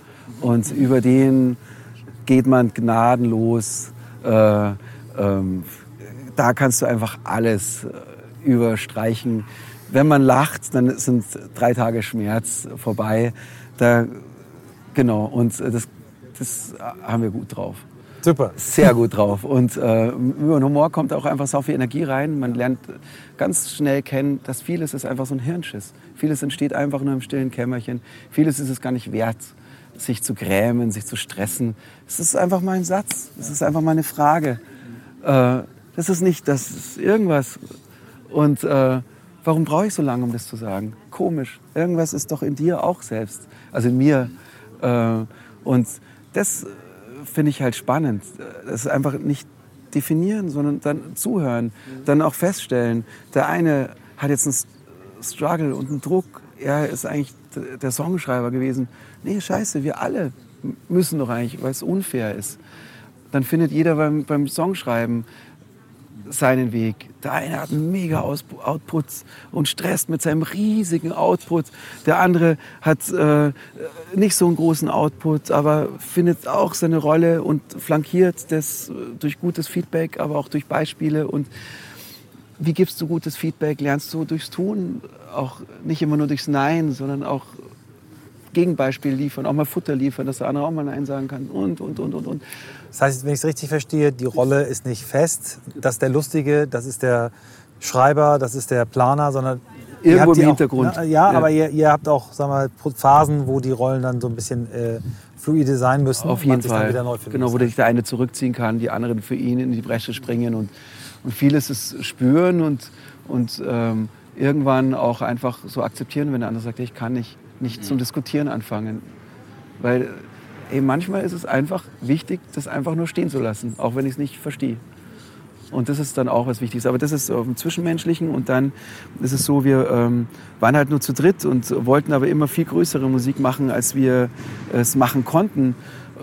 Und über den geht man gnadenlos. Ähm, da kannst du einfach alles überstreichen wenn man lacht, dann sind drei Tage Schmerz vorbei. Da, genau, und das, das haben wir gut drauf. Super. Sehr gut drauf. Und äh, über den Humor kommt auch einfach so viel Energie rein. Man lernt ganz schnell kennen, dass vieles ist einfach so ein Hirnschiss. Vieles entsteht einfach nur im stillen Kämmerchen. Vieles ist es gar nicht wert, sich zu grämen, sich zu stressen. Es ist einfach mal ein Satz. Es ist einfach mal eine Frage. Äh, das ist nicht, das ist irgendwas. Und äh, Warum brauche ich so lange, um das zu sagen? Komisch. Irgendwas ist doch in dir auch selbst. Also in mir. Äh, und das äh, finde ich halt spannend. Das ist einfach nicht definieren, sondern dann zuhören. Dann auch feststellen, der eine hat jetzt einen Struggle und einen Druck. Er ist eigentlich der Songschreiber gewesen. Nee, scheiße, wir alle müssen doch eigentlich, weil es unfair ist. Dann findet jeder beim, beim Songschreiben seinen Weg. Der eine hat mega Output und stresst mit seinem riesigen Output. Der andere hat äh, nicht so einen großen Output, aber findet auch seine Rolle und flankiert das durch gutes Feedback, aber auch durch Beispiele. Und wie gibst du gutes Feedback? Lernst du durchs Tun, auch nicht immer nur durchs Nein, sondern auch Gegenbeispiel liefern, auch mal Futter liefern, dass der andere auch mal Nein sagen kann und, und, und, und, und. Das heißt, wenn ich es richtig verstehe, die Rolle ist nicht fest, das ist der Lustige, das ist der Schreiber, das ist der Planer, sondern Irgendwo im auch- Hintergrund. Na, ja, Ja. aber ihr, ihr habt auch sagen wir, mal, Phasen, wo die Rollen dann so ein bisschen äh, fluide sein müssen. Auf jeden sich Dann Fall. wieder neu finden Genau, wo muss. sich der eine zurückziehen kann, die anderen für ihn in die Bresche springen. Und, und vieles ist spüren und, und ähm, irgendwann auch einfach so akzeptieren, wenn der andere sagt, ich kann nicht, nicht zum Diskutieren anfangen. Weil ey, manchmal ist es einfach wichtig, das einfach nur stehen zu lassen, auch wenn ich es nicht verstehe. Und das ist dann auch was Wichtiges. Aber das ist auf dem Zwischenmenschlichen. Und dann ist es so, wir ähm, waren halt nur zu dritt und wollten aber immer viel größere Musik machen, als wir es machen konnten.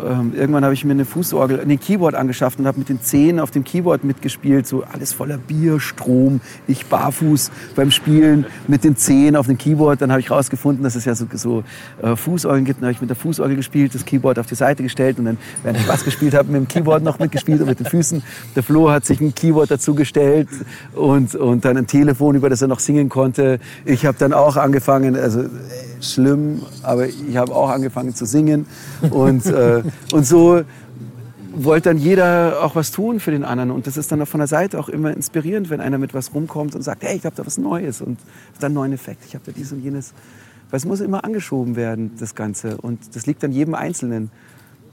Ähm, irgendwann habe ich mir eine Fußorgel, ein Keyboard angeschafft und habe mit den Zehen auf dem Keyboard mitgespielt. So alles voller Bier, Strom, ich barfuß beim Spielen mit den Zehen auf dem Keyboard. Dann habe ich rausgefunden, dass es ja so, so äh, Fußorgeln gibt. Dann habe ich mit der Fußorgel gespielt, das Keyboard auf die Seite gestellt und dann, während ich Bass gespielt habe, mit dem Keyboard noch mitgespielt und mit den Füßen. Der Flo hat sich ein Keyboard dazu gestellt und, und dann ein Telefon, über das er noch singen konnte. Ich habe dann auch angefangen, also äh, schlimm, aber ich habe auch angefangen zu singen und, äh, und so wollte dann jeder auch was tun für den anderen. Und das ist dann auch von der Seite auch immer inspirierend, wenn einer mit was rumkommt und sagt, hey, ich habe da was Neues und dann einen neuen Effekt. Ich habe da dies und jenes. Weil es muss immer angeschoben werden, das Ganze. Und das liegt an jedem Einzelnen.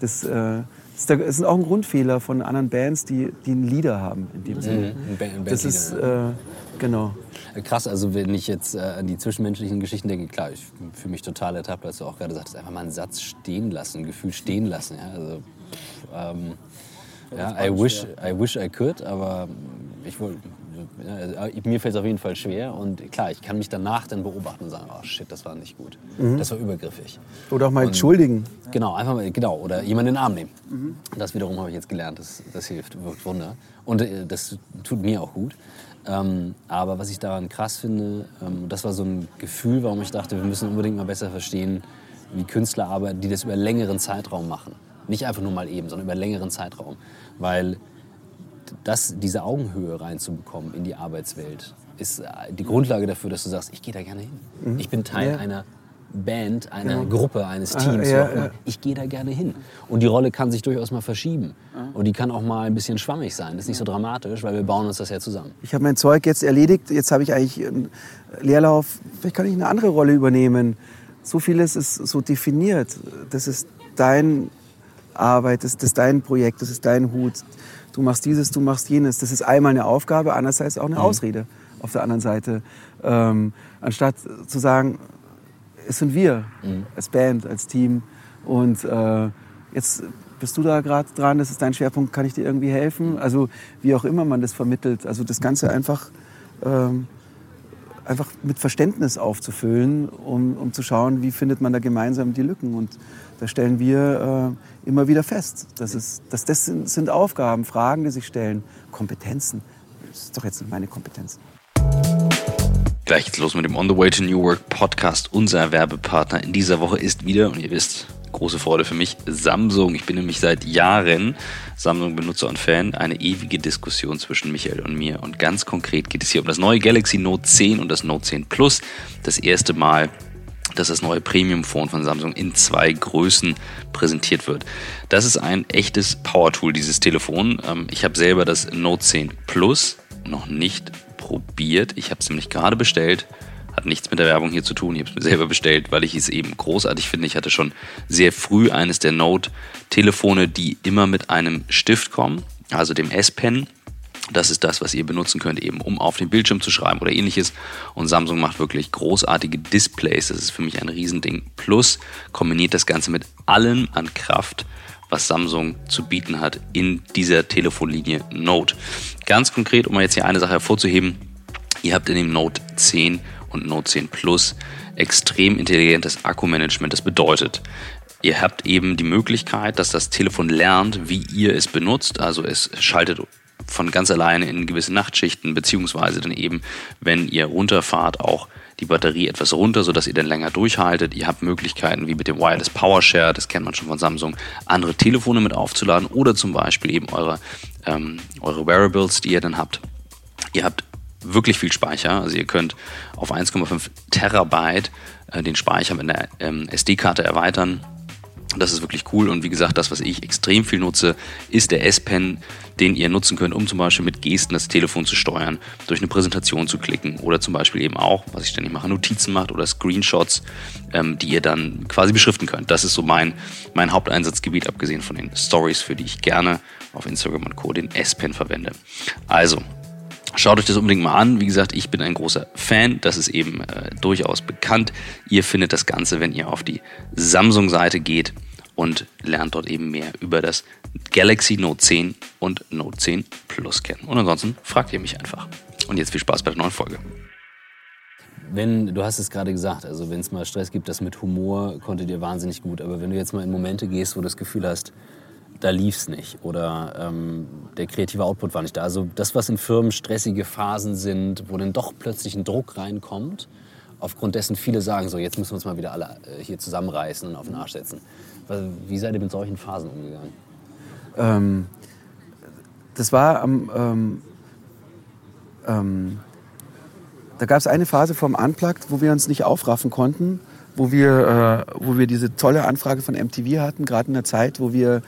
Das, äh, das ist, der, ist auch ein Grundfehler von anderen Bands, die, die einen Leader haben in dem Sinne. Ein Das ist, ja. äh, genau. Krass, also wenn ich jetzt äh, an die zwischenmenschlichen Geschichten denke, klar, ich fühle mich total ertappt, als du auch gerade sagtest, einfach mal einen Satz stehen lassen, ein Gefühl stehen lassen. Ja, also, ähm, ja I, wish, I wish I could, aber ich wollte. Ja, also, mir fällt es auf jeden Fall schwer und klar, ich kann mich danach dann beobachten und sagen, oh shit, das war nicht gut, das war übergriffig. Oder auch mal Und- entschuldigen. Genau, einfach mal, genau, oder jemanden in den Arm nehmen. Das wiederum habe ich jetzt gelernt, das, das hilft, wirkt Wunder. Und äh, das tut mir auch gut. Ähm, aber was ich daran krass finde, ähm, das war so ein Gefühl, warum ich dachte, wir müssen unbedingt mal besser verstehen, wie Künstler arbeiten, die das über längeren Zeitraum machen. Nicht einfach nur mal eben, sondern über längeren Zeitraum. Weil das, diese Augenhöhe reinzubekommen in die Arbeitswelt, ist äh, die Grundlage dafür, dass du sagst, ich gehe da gerne hin. Ich bin Teil Mhm. Ja. einer Band, einer Genau. Gruppe, eines Ah, Teams. ja, immer. ja. Ich gehe da gerne hin. Und die Rolle kann sich durchaus mal verschieben. Und die kann auch mal ein bisschen schwammig sein. Das ist nicht so dramatisch, weil wir bauen uns das ja zusammen. Ich habe mein Zeug jetzt erledigt. Jetzt habe ich eigentlich einen Leerlauf. Vielleicht kann ich eine andere Rolle übernehmen. So vieles ist so definiert. Das ist dein Arbeit, das, das ist dein Projekt, das ist dein Hut. Du machst dieses, du machst jenes. Das ist einmal eine Aufgabe, andererseits auch eine Ausrede auf der anderen Seite. Ähm, anstatt zu sagen, es sind wir als Band, als Team. Und äh, jetzt bist du da gerade dran, das ist dein Schwerpunkt, kann ich dir irgendwie helfen? Also wie auch immer man das vermittelt. Also das Ganze einfach, ähm, einfach mit Verständnis aufzufüllen, um, um zu schauen, wie findet man da gemeinsam die Lücken. Und da stellen wir äh, immer wieder fest, dass, es, dass das sind, sind Aufgaben, Fragen, die sich stellen, Kompetenzen. Das ist doch jetzt nicht meine Kompetenz. Gleich geht's los mit dem On the Way to New Work Podcast. Unser Werbepartner in dieser Woche ist wieder, und ihr wisst, große Freude für mich, Samsung. Ich bin nämlich seit Jahren Samsung-Benutzer und Fan. Eine ewige Diskussion zwischen Michael und mir. Und ganz konkret geht es hier um das neue Galaxy Note 10 und das Note 10 Plus. Das erste Mal dass das neue Premium-Phone von Samsung in zwei Größen präsentiert wird. Das ist ein echtes Power-Tool, dieses Telefon. Ähm, Ich habe selber das Note 10 Plus noch nicht probiert. Ich habe es nämlich gerade bestellt. Hat nichts mit der Werbung hier zu tun. Ich habe es mir selber bestellt, weil ich es eben großartig finde. Ich hatte schon sehr früh eines der Note-Telefone, die immer mit einem Stift kommen, also dem S-Pen. Das ist das, was ihr benutzen könnt, eben um auf den Bildschirm zu schreiben oder ähnliches. Und Samsung macht wirklich großartige Displays. Das ist für mich ein Riesending. Plus kombiniert das Ganze mit allem an Kraft, was Samsung zu bieten hat in dieser Telefonlinie Note. Ganz konkret, um mal jetzt hier eine Sache hervorzuheben. Ihr habt in dem Note 10 und Note 10 Plus extrem intelligentes Akkumanagement. Das bedeutet, ihr habt eben die Möglichkeit, dass das Telefon lernt, wie ihr es benutzt. Also es schaltet von ganz alleine in gewisse Nachtschichten, beziehungsweise dann eben, wenn ihr runterfahrt, auch die Batterie etwas runter, sodass ihr dann länger durchhaltet. Ihr habt Möglichkeiten wie mit dem Wireless Power Share, das kennt man schon von Samsung, andere Telefone mit aufzuladen oder zum Beispiel eben eure, ähm, eure Wearables, die ihr dann habt. Ihr habt wirklich viel Speicher. Also ihr könnt auf 1,5 Terabyte äh, den Speicher mit einer ähm, SD-Karte erweitern. Das ist wirklich cool und wie gesagt, das, was ich extrem viel nutze, ist der S-Pen, den ihr nutzen könnt, um zum Beispiel mit Gesten das Telefon zu steuern, durch eine Präsentation zu klicken oder zum Beispiel eben auch, was ich ständig mache, Notizen macht oder Screenshots, ähm, die ihr dann quasi beschriften könnt. Das ist so mein, mein Haupteinsatzgebiet, abgesehen von den Stories, für die ich gerne auf Instagram und Co. den S-Pen verwende. Also, Schaut euch das unbedingt mal an. Wie gesagt, ich bin ein großer Fan. Das ist eben äh, durchaus bekannt. Ihr findet das Ganze, wenn ihr auf die Samsung-Seite geht und lernt dort eben mehr über das Galaxy Note 10 und Note 10 Plus kennen. Und ansonsten fragt ihr mich einfach. Und jetzt viel Spaß bei der neuen Folge. Wenn, du hast es gerade gesagt, also wenn es mal Stress gibt, das mit Humor konntet ihr wahnsinnig gut. Aber wenn du jetzt mal in Momente gehst, wo du das Gefühl hast, da lief es nicht oder ähm, der kreative Output war nicht da. Also das, was in Firmen stressige Phasen sind, wo dann doch plötzlich ein Druck reinkommt, aufgrund dessen viele sagen, so jetzt müssen wir uns mal wieder alle äh, hier zusammenreißen und auf den Arsch setzen. Wie seid ihr mit solchen Phasen umgegangen? Ähm, das war am... Ähm, ähm, da gab es eine Phase vom Unplugged, wo wir uns nicht aufraffen konnten, wo wir, äh, wo wir diese tolle Anfrage von MTV hatten, gerade in der Zeit, wo wir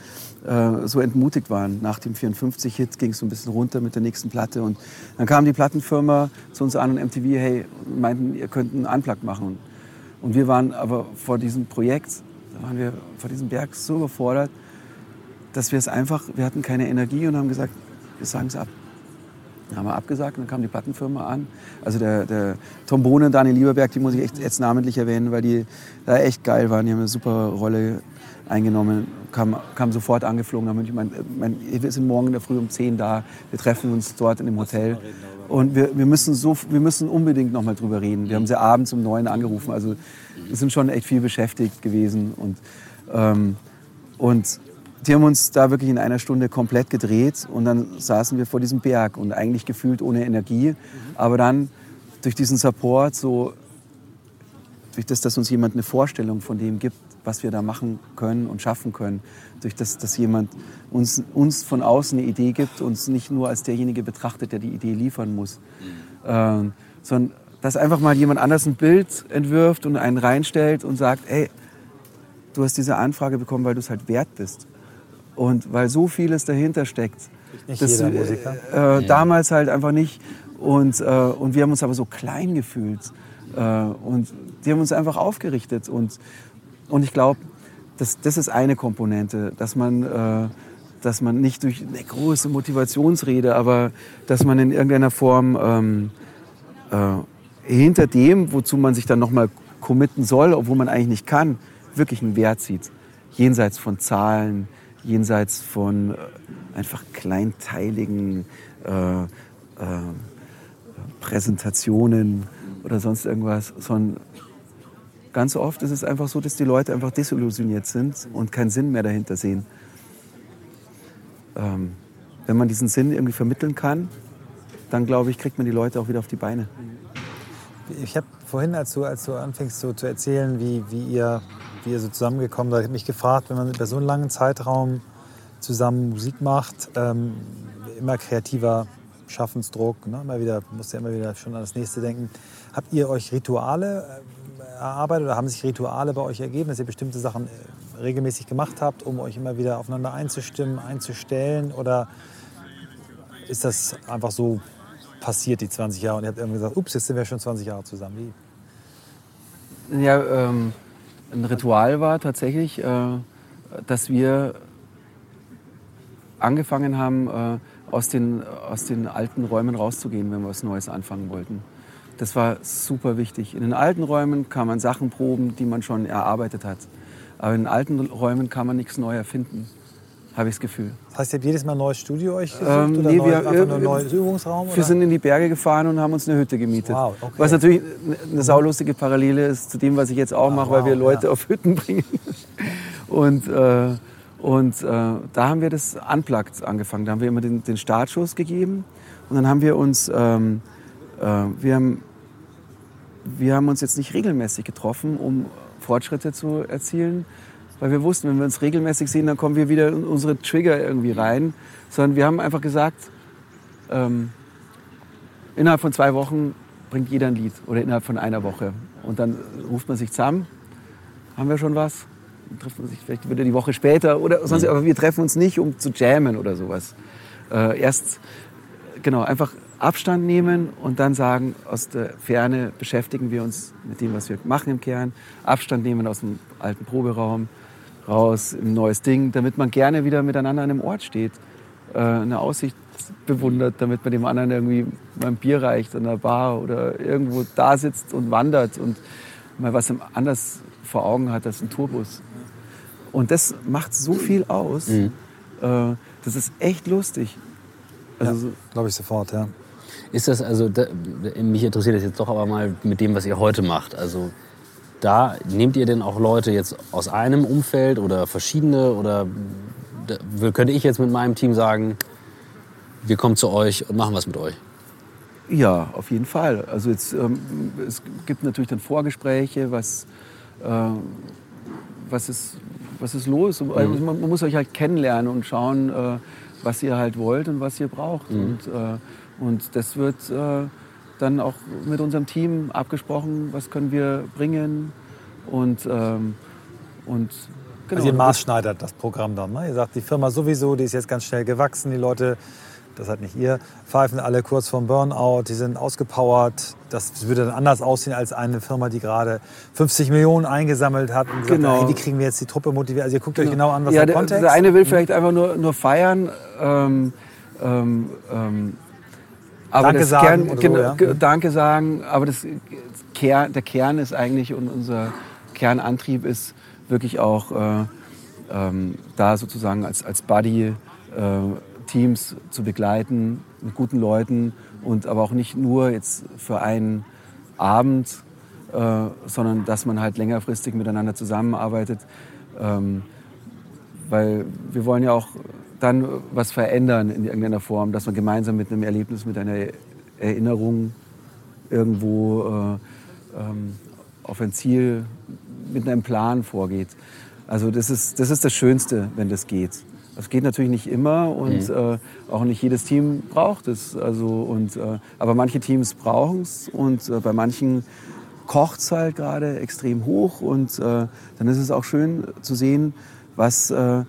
äh, so entmutigt waren. Nach dem 54-Hit ging es so ein bisschen runter mit der nächsten Platte. Und dann kam die Plattenfirma zu uns an und MTV, hey, meinten, ihr könnt einen Unplugged machen. Und wir waren aber vor diesem Projekt, waren wir vor diesem Berg so überfordert, dass wir es einfach, wir hatten keine Energie und haben gesagt, wir sagen es ab. Dann haben wir abgesagt und dann kam die Plattenfirma an. Also der, der und Daniel Lieberberg, die muss ich echt jetzt namentlich erwähnen, weil die da echt geil waren. Die haben eine super Rolle eingenommen, kam, kam sofort angeflogen. Haben ich mein, mein, wir sind morgen in der Früh um 10 da, wir treffen uns dort in dem Hotel. Und wir, wir, müssen, so, wir müssen unbedingt noch mal drüber reden. Wir haben sie abends um 9 angerufen. Also wir sind schon echt viel beschäftigt gewesen. Und, ähm, und die haben uns da wirklich in einer Stunde komplett gedreht. Und dann saßen wir vor diesem Berg und eigentlich gefühlt ohne Energie. Aber dann durch diesen Support, so, durch das, dass uns jemand eine Vorstellung von dem gibt, was wir da machen können und schaffen können. Durch das, dass jemand uns, uns von außen eine Idee gibt, uns nicht nur als derjenige betrachtet, der die Idee liefern muss, ähm, sondern dass einfach mal jemand anders ein Bild entwirft und einen reinstellt und sagt, hey, du hast diese Anfrage bekommen, weil du es halt wert bist. Und weil so vieles dahinter steckt. Nicht das, jeder Musiker. Äh, ja. Damals halt einfach nicht. Und, äh, und wir haben uns aber so klein gefühlt. Äh, und die haben uns einfach aufgerichtet. Und, und ich glaube, das, das ist eine Komponente, dass man, äh, dass man nicht durch eine große Motivationsrede, aber dass man in irgendeiner Form ähm, äh, hinter dem, wozu man sich dann nochmal committen soll, obwohl man eigentlich nicht kann, wirklich einen Wert sieht. Jenseits von Zahlen, jenseits von äh, einfach kleinteiligen äh, äh, Präsentationen oder sonst irgendwas, sondern Ganz oft ist es einfach so, dass die Leute einfach desillusioniert sind und keinen Sinn mehr dahinter sehen. Ähm, wenn man diesen Sinn irgendwie vermitteln kann, dann glaube ich, kriegt man die Leute auch wieder auf die Beine. Ich habe vorhin, als du, als du anfängst so zu erzählen, wie, wie, ihr, wie ihr so zusammengekommen seid, mich gefragt, wenn man über so einen langen Zeitraum zusammen Musik macht, ähm, immer kreativer Schaffensdruck, ne? immer wieder, musst ja immer wieder schon an das nächste denken. Habt ihr euch Rituale erarbeitet oder haben sich Rituale bei euch ergeben, dass ihr bestimmte Sachen äh, regelmäßig gemacht habt, um euch immer wieder aufeinander einzustimmen, einzustellen? Oder ist das einfach so passiert, die 20 Jahre, und ihr habt irgendwie gesagt, ups, jetzt sind wir schon 20 Jahre zusammen? Wie? Ja, ähm, ein Ritual war tatsächlich, äh, dass wir angefangen haben, äh, aus, den, aus den alten Räumen rauszugehen, wenn wir was Neues anfangen wollten. Das war super wichtig. In den alten Räumen kann man Sachen proben, die man schon erarbeitet hat. Aber in den alten Räumen kann man nichts neu erfinden, habe ich das Gefühl. Das heißt, ihr habt jedes Mal ein neues Studio euch gesucht ähm, oder nee, neu, wir, ein neues Übungsraum? Wir oder? sind in die Berge gefahren und haben uns eine Hütte gemietet. Wow, okay. Was natürlich eine saulustige Parallele ist zu dem, was ich jetzt auch Ah, mache, wow, weil wir Leute ja. auf Hütten bringen. Und, äh, und äh, da haben wir das Unplugged angefangen. Da haben wir immer den, den Startschuss gegeben. Und dann haben wir uns, ähm, äh, wir haben wir haben uns jetzt nicht regelmäßig getroffen, um Fortschritte zu erzielen, weil wir wussten, wenn wir uns regelmäßig sehen, dann kommen wir wieder in unsere Trigger irgendwie rein, sondern wir haben einfach gesagt, ähm, innerhalb von zwei Wochen bringt jeder ein Lied oder innerhalb von einer Woche. Und dann ruft man sich zusammen, haben wir schon was? Dann trifft man sich vielleicht wieder die Woche später oder sonst, aber wir treffen uns nicht, um zu jammen oder sowas. Äh, erst genau einfach Abstand nehmen und dann sagen, aus der Ferne beschäftigen wir uns mit dem, was wir machen im Kern. Abstand nehmen aus dem alten Proberaum raus, ein neues Ding, damit man gerne wieder miteinander an einem Ort steht, äh, eine Aussicht bewundert, damit man dem anderen irgendwie mal ein Bier reicht an der Bar oder irgendwo da sitzt und wandert und mal was anders vor Augen hat als ein Tourbus. Und das macht so viel aus. Mhm. Äh, das ist echt lustig. Also so- Glaube ich sofort, ja. Ist das also, da, mich interessiert das jetzt doch aber mal mit dem, was ihr heute macht. Also da nehmt ihr denn auch Leute jetzt aus einem Umfeld oder verschiedene oder könnte ich jetzt mit meinem Team sagen, wir kommen zu euch und machen was mit euch? Ja, auf jeden Fall. Also jetzt, ähm, es gibt natürlich dann Vorgespräche, was, äh, was, ist, was ist los. Also man, man muss euch halt kennenlernen und schauen, äh, was ihr halt wollt und was ihr braucht. Und, äh, und das wird äh, dann auch mit unserem Team abgesprochen, was können wir bringen. Und, ähm, und genau. Also ihr maßschneidert das Programm dann. Ne? Ihr sagt, die Firma sowieso, die ist jetzt ganz schnell gewachsen. Die Leute, das hat nicht ihr, pfeifen alle kurz vorm Burnout, die sind ausgepowert. Das würde dann anders aussehen als eine Firma, die gerade 50 Millionen eingesammelt hat und Genau. hey, wie kriegen wir jetzt die Truppe motiviert? Also ihr guckt euch genau an, was ja, der der, Kontext der eine will vielleicht einfach nur, nur feiern. Ähm, ähm, ähm, aber Danke sagen Kern, so, genau, ja. Danke sagen. Aber das Kern, der Kern ist eigentlich und unser Kernantrieb ist wirklich auch äh, ähm, da sozusagen als, als Buddy äh, Teams zu begleiten mit guten Leuten und aber auch nicht nur jetzt für einen Abend, äh, sondern dass man halt längerfristig miteinander zusammenarbeitet. Ähm, weil wir wollen ja auch dann was verändern in irgendeiner Form, dass man gemeinsam mit einem Erlebnis, mit einer Erinnerung irgendwo äh, ähm, auf ein Ziel mit einem Plan vorgeht. Also das ist das, ist das Schönste, wenn das geht. Das geht natürlich nicht immer und äh, auch nicht jedes Team braucht es. Also, und, äh, aber manche Teams brauchen es und äh, bei manchen kocht es halt gerade extrem hoch und äh, dann ist es auch schön zu sehen, was äh,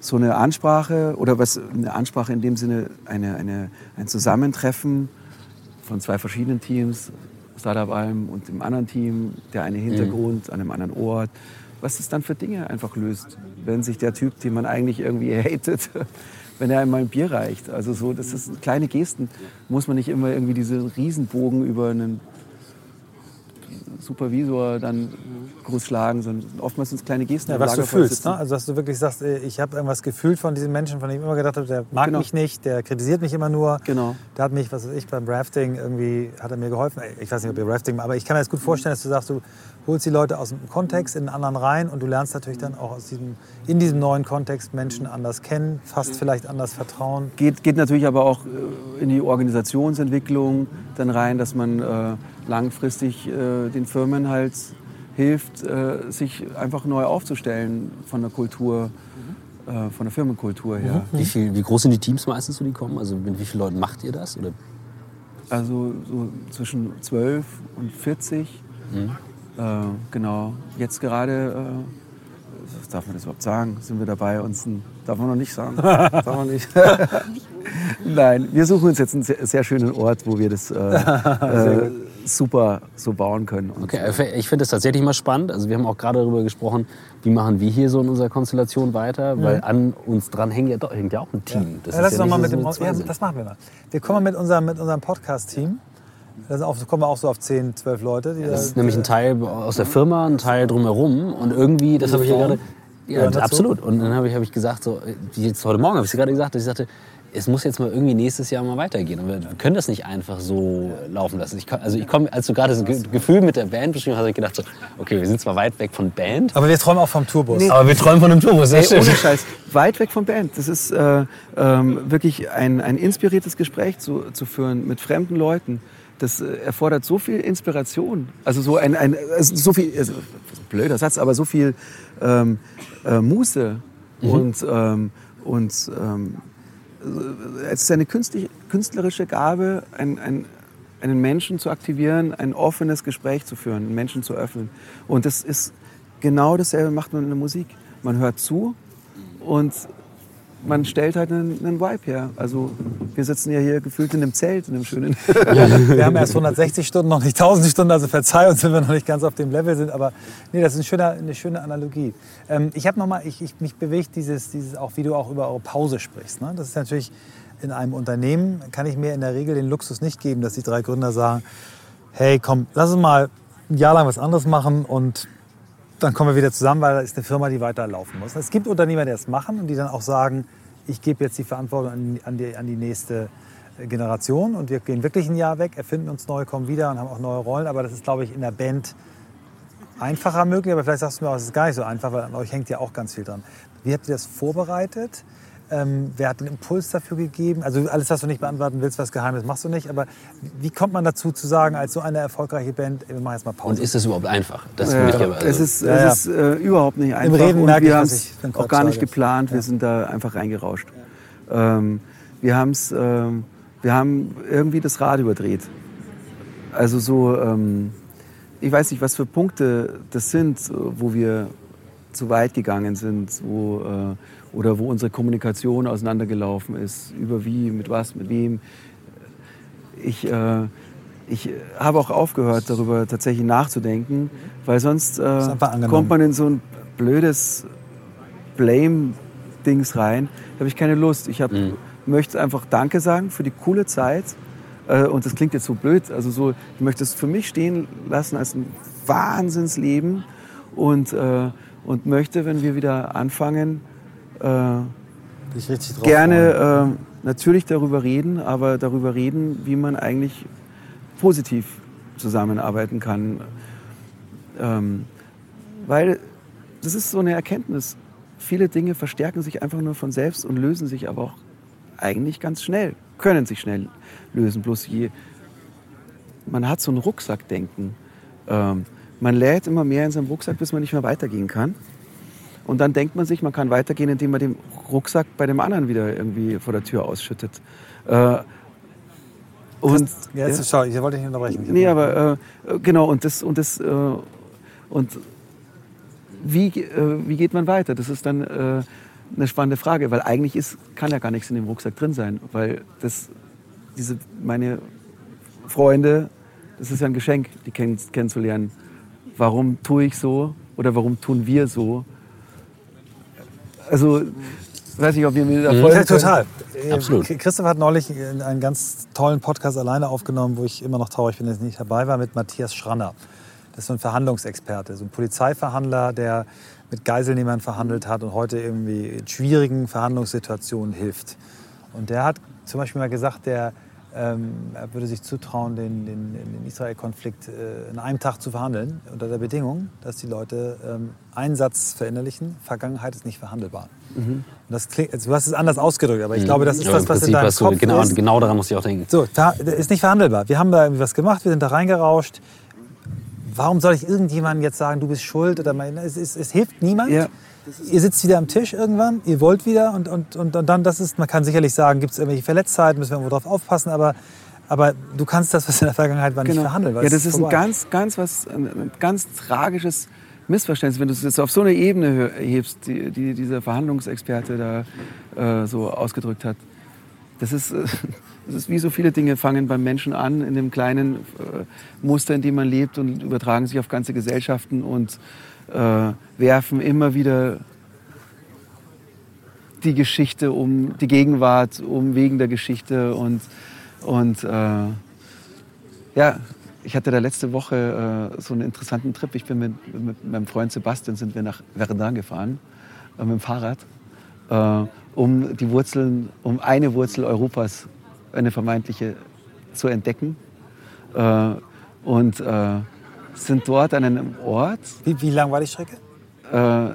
so eine Ansprache oder was eine Ansprache in dem Sinne eine, eine, ein Zusammentreffen von zwei verschiedenen Teams, Startup Alm und dem anderen Team, der eine Hintergrund an einem anderen Ort, was es dann für Dinge einfach löst, wenn sich der Typ, den man eigentlich irgendwie hatet, wenn er einmal ein Bier reicht. Also so, das ist kleine Gesten, muss man nicht immer irgendwie diesen Riesenbogen über einen Supervisor dann groß schlagen, sondern oftmals sind es kleine Gesten. Ja, was du fühlst. Ne? Also, dass du wirklich sagst, äh, ich habe irgendwas gefühlt von diesem Menschen, von dem ich immer gedacht habe, der mag Genau. mich nicht, der kritisiert mich immer nur. Genau. Der hat mich, was weiß ich, beim Rafting irgendwie, hat er mir geholfen. Ich weiß nicht, ob ihr Rafting, aber ich kann mir das gut vorstellen, dass du sagst, du holst die Leute aus dem Kontext in einen anderen rein und du lernst natürlich dann auch aus diesem, in diesem neuen Kontext Menschen anders kennen, fast vielleicht anders vertrauen. Geht, geht natürlich aber auch äh, in die Organisationsentwicklung dann rein, dass man äh, langfristig äh, den Firmen halt hilft, äh, sich einfach neu aufzustellen von der Kultur, äh, von der Firmenkultur her. Wie, viel, wie groß sind die Teams meistens, die kommen? Also mit wie vielen Leuten macht ihr das? Oder? Also so zwischen 12 und 40. Äh, genau. Jetzt gerade, äh, was darf man das überhaupt sagen? Sind wir dabei, uns ein, darf man noch nicht sagen. darf man nicht. Nein, wir suchen uns jetzt einen sehr, sehr schönen Ort, wo wir das super so bauen können. Und Okay, ich finde das tatsächlich mal spannend. Also wir haben auch gerade darüber gesprochen, wie machen wir hier so in unserer Konstellation weiter, weil an uns dran hängt ja, doch, hängt ja auch ein Team. Das Ja, mal mit so, dem, ja, machen wir mal. Wir kommen mit unserem, mit unserem Podcast-Team. Da kommen wir auch so auf 10, 12 Leute. Die Das da- ist nämlich ein Teil aus der Firma, ein Teil drumherum und irgendwie, das habe ich ja gerade. Ja, absolut. Und dann habe ich, hab ich gesagt, so, jetzt heute Morgen habe ich es gerade gesagt, dass ich sagte, es muss jetzt mal irgendwie nächstes Jahr mal weitergehen. Und wir können das nicht einfach so laufen lassen. Ich, also ich komme, als du gerade das Ge- Gefühl mit der Band beschrieben hast, habe ich gedacht, so, okay, wir sind zwar weit weg von Band, aber wir träumen auch vom Tourbus. aber wir träumen von einem Tourbus. Ey, Das ohne stimmt. Scheiß, weit weg von Band. Das ist äh, ähm, wirklich ein, ein inspiriertes Gespräch zu, zu führen mit fremden Leuten. Das äh, erfordert so viel Inspiration. Also so ein, ein also so viel, also, blöder Satz, aber so viel ähm, äh, Muße und, ähm, und ähm, es ist eine künstlerische Gabe, ein, ein, einen Menschen zu aktivieren, ein offenes Gespräch zu führen, einen Menschen zu öffnen. Und das ist genau dasselbe macht man in der Musik. Man hört zu und man stellt halt einen, einen Vibe her. Also wir sitzen ja hier gefühlt in einem Zelt, in einem schönen... Wir haben erst 160 Stunden, noch nicht 1000 Stunden, also verzeih uns, wenn wir noch nicht ganz auf dem Level sind. Aber nee, das ist eine schöne, eine schöne Analogie. Ähm, ich habe noch mal, ich, ich, mich bewegt dieses, dieses, auch wie du auch über eure Pause sprichst. Ne? Das ist natürlich in einem Unternehmen, kann ich mir in der Regel den Luxus nicht geben, dass die drei Gründer sagen, hey komm, lass uns mal ein Jahr lang was anderes machen und dann kommen wir wieder zusammen, weil da ist eine Firma, die weiterlaufen muss. Es gibt Unternehmer, die das machen und die dann auch sagen, ich gebe jetzt die Verantwortung an, an, die, an die nächste Generation und wir gehen wirklich ein Jahr weg, erfinden uns neu, kommen wieder und haben auch neue Rollen. Aber das ist, glaube ich, in der Band einfacher möglich. Aber vielleicht sagst du mir auch, es ist gar nicht so einfach, weil an euch hängt ja auch ganz viel dran. Wie habt ihr das vorbereitet? Ähm, wer hat den Impuls dafür gegeben? Also alles, was du nicht beantworten willst, was Geheimes machst du nicht. Aber wie kommt man dazu zu sagen, als so eine erfolgreiche Band, wir machen jetzt mal Pause? Und ist das überhaupt einfach? Das Ja, ich also, es ist, Ja, ja. es ist äh, überhaupt nicht einfach. Reden und merke ich, wir haben es auch gar nicht geplant. Wir Ja. sind da einfach reingerauscht. Ähm, wir, haben's, ähm, wir haben irgendwie das Rad überdreht. Also so, ähm, ich weiß nicht, was für Punkte das sind, wo wir zu weit gegangen sind, wo, äh, oder wo unsere Kommunikation auseinandergelaufen ist, über wie, mit was, mit wem. Ich, äh, ich habe auch aufgehört, darüber tatsächlich nachzudenken, weil sonst äh, kommt man in so ein blödes Blame-Dings rein. Da habe ich keine Lust. Ich hab, möchte einfach Danke sagen für die coole Zeit. Äh, und das klingt jetzt so blöd. Also so, ich möchte es für mich stehen lassen als ein Wahnsinnsleben und, äh, und möchte, wenn wir wieder anfangen, äh, gerne äh, natürlich darüber reden, aber darüber reden, wie man eigentlich positiv zusammenarbeiten kann. Ähm, weil das ist so eine Erkenntnis. Viele Dinge verstärken sich einfach nur von selbst und lösen sich aber auch eigentlich ganz schnell, können sich schnell lösen. Bloß je, man hat so ein Rucksackdenken. Ähm, man lädt immer mehr in seinem Rucksack, bis man nicht mehr weitergehen kann. Und dann denkt man sich, man kann weitergehen, indem man den Rucksack bei dem anderen wieder irgendwie vor der Tür ausschüttet. Äh, und, Ja, jetzt, schau, ich wollte dich nicht unterbrechen. Ich Nee, aber äh, genau, und das, und das, äh, und wie, äh, wie geht man weiter? Das ist dann äh, eine spannende Frage, weil eigentlich ist, kann ja gar nichts in dem Rucksack drin sein, weil das, diese, meine Freunde, das ist ja ein Geschenk, die kenn, kennenzulernen. Warum tue ich so oder warum tun wir so? Also, weiß nicht, ob wir mir da Ja, folgen können. total. Äh, Absolut. Christoph hat neulich einen ganz tollen Podcast alleine aufgenommen, wo ich immer noch traurig bin, dass ich nicht dabei war, mit Matthias Schranner. Das ist so ein Verhandlungsexperte, so ein Polizeiverhandler, der mit Geiselnehmern verhandelt hat und heute irgendwie in schwierigen Verhandlungssituationen hilft. Und der hat zum Beispiel mal gesagt, der ähm, er würde sich zutrauen, den, den, den Israel-Konflikt äh, in einem Tag zu verhandeln, unter der Bedingung, dass die Leute ähm, einen Satz verinnerlichen, Vergangenheit ist nicht verhandelbar. Und das klingt, du hast es anders ausgedrückt, aber ich glaube, das ist Mhm. Aber das, was in Prinzip deinem hast du- Kopf genau, ist. genau daran muss ich auch denken. So, da, ist nicht verhandelbar. Wir haben da irgendwie was gemacht, wir sind da reingerauscht. Warum soll ich irgendjemandem jetzt sagen, du bist schuld? Oder mein, es, es, es hilft niemand. Ja. Ihr sitzt wieder am Tisch irgendwann, ihr wollt wieder und, und, und, und dann, das ist, man kann sicherlich sagen, gibt es irgendwelche Verletztheiten, müssen wir irgendwo drauf aufpassen, aber, aber du kannst das, was in der Vergangenheit war, nicht verhandeln. Ja, das ist ein vorbei. ganz, ganz was, ein, ein ganz tragisches Missverständnis, wenn du es jetzt auf so eine Ebene hebst, die, die dieser Verhandlungsexperte da äh, so ausgedrückt hat. Das ist, äh, das ist wie so viele Dinge fangen beim Menschen an, in dem kleinen äh, Muster, in dem man lebt und übertragen sich auf ganze Gesellschaften und äh, werfen immer wieder die Geschichte um die Gegenwart, um wegen der Geschichte und, und äh, ja, ich hatte da letzte Woche äh, so einen interessanten Trip. Ich bin mit, mit meinem Freund Sebastian sind wir nach Verdun gefahren äh, mit dem Fahrrad, äh, um die Wurzeln, um eine Wurzel Europas, eine vermeintliche, zu entdecken. Äh, und äh, sind dort an einem Ort, Wie, wie lang war die Strecke? äh,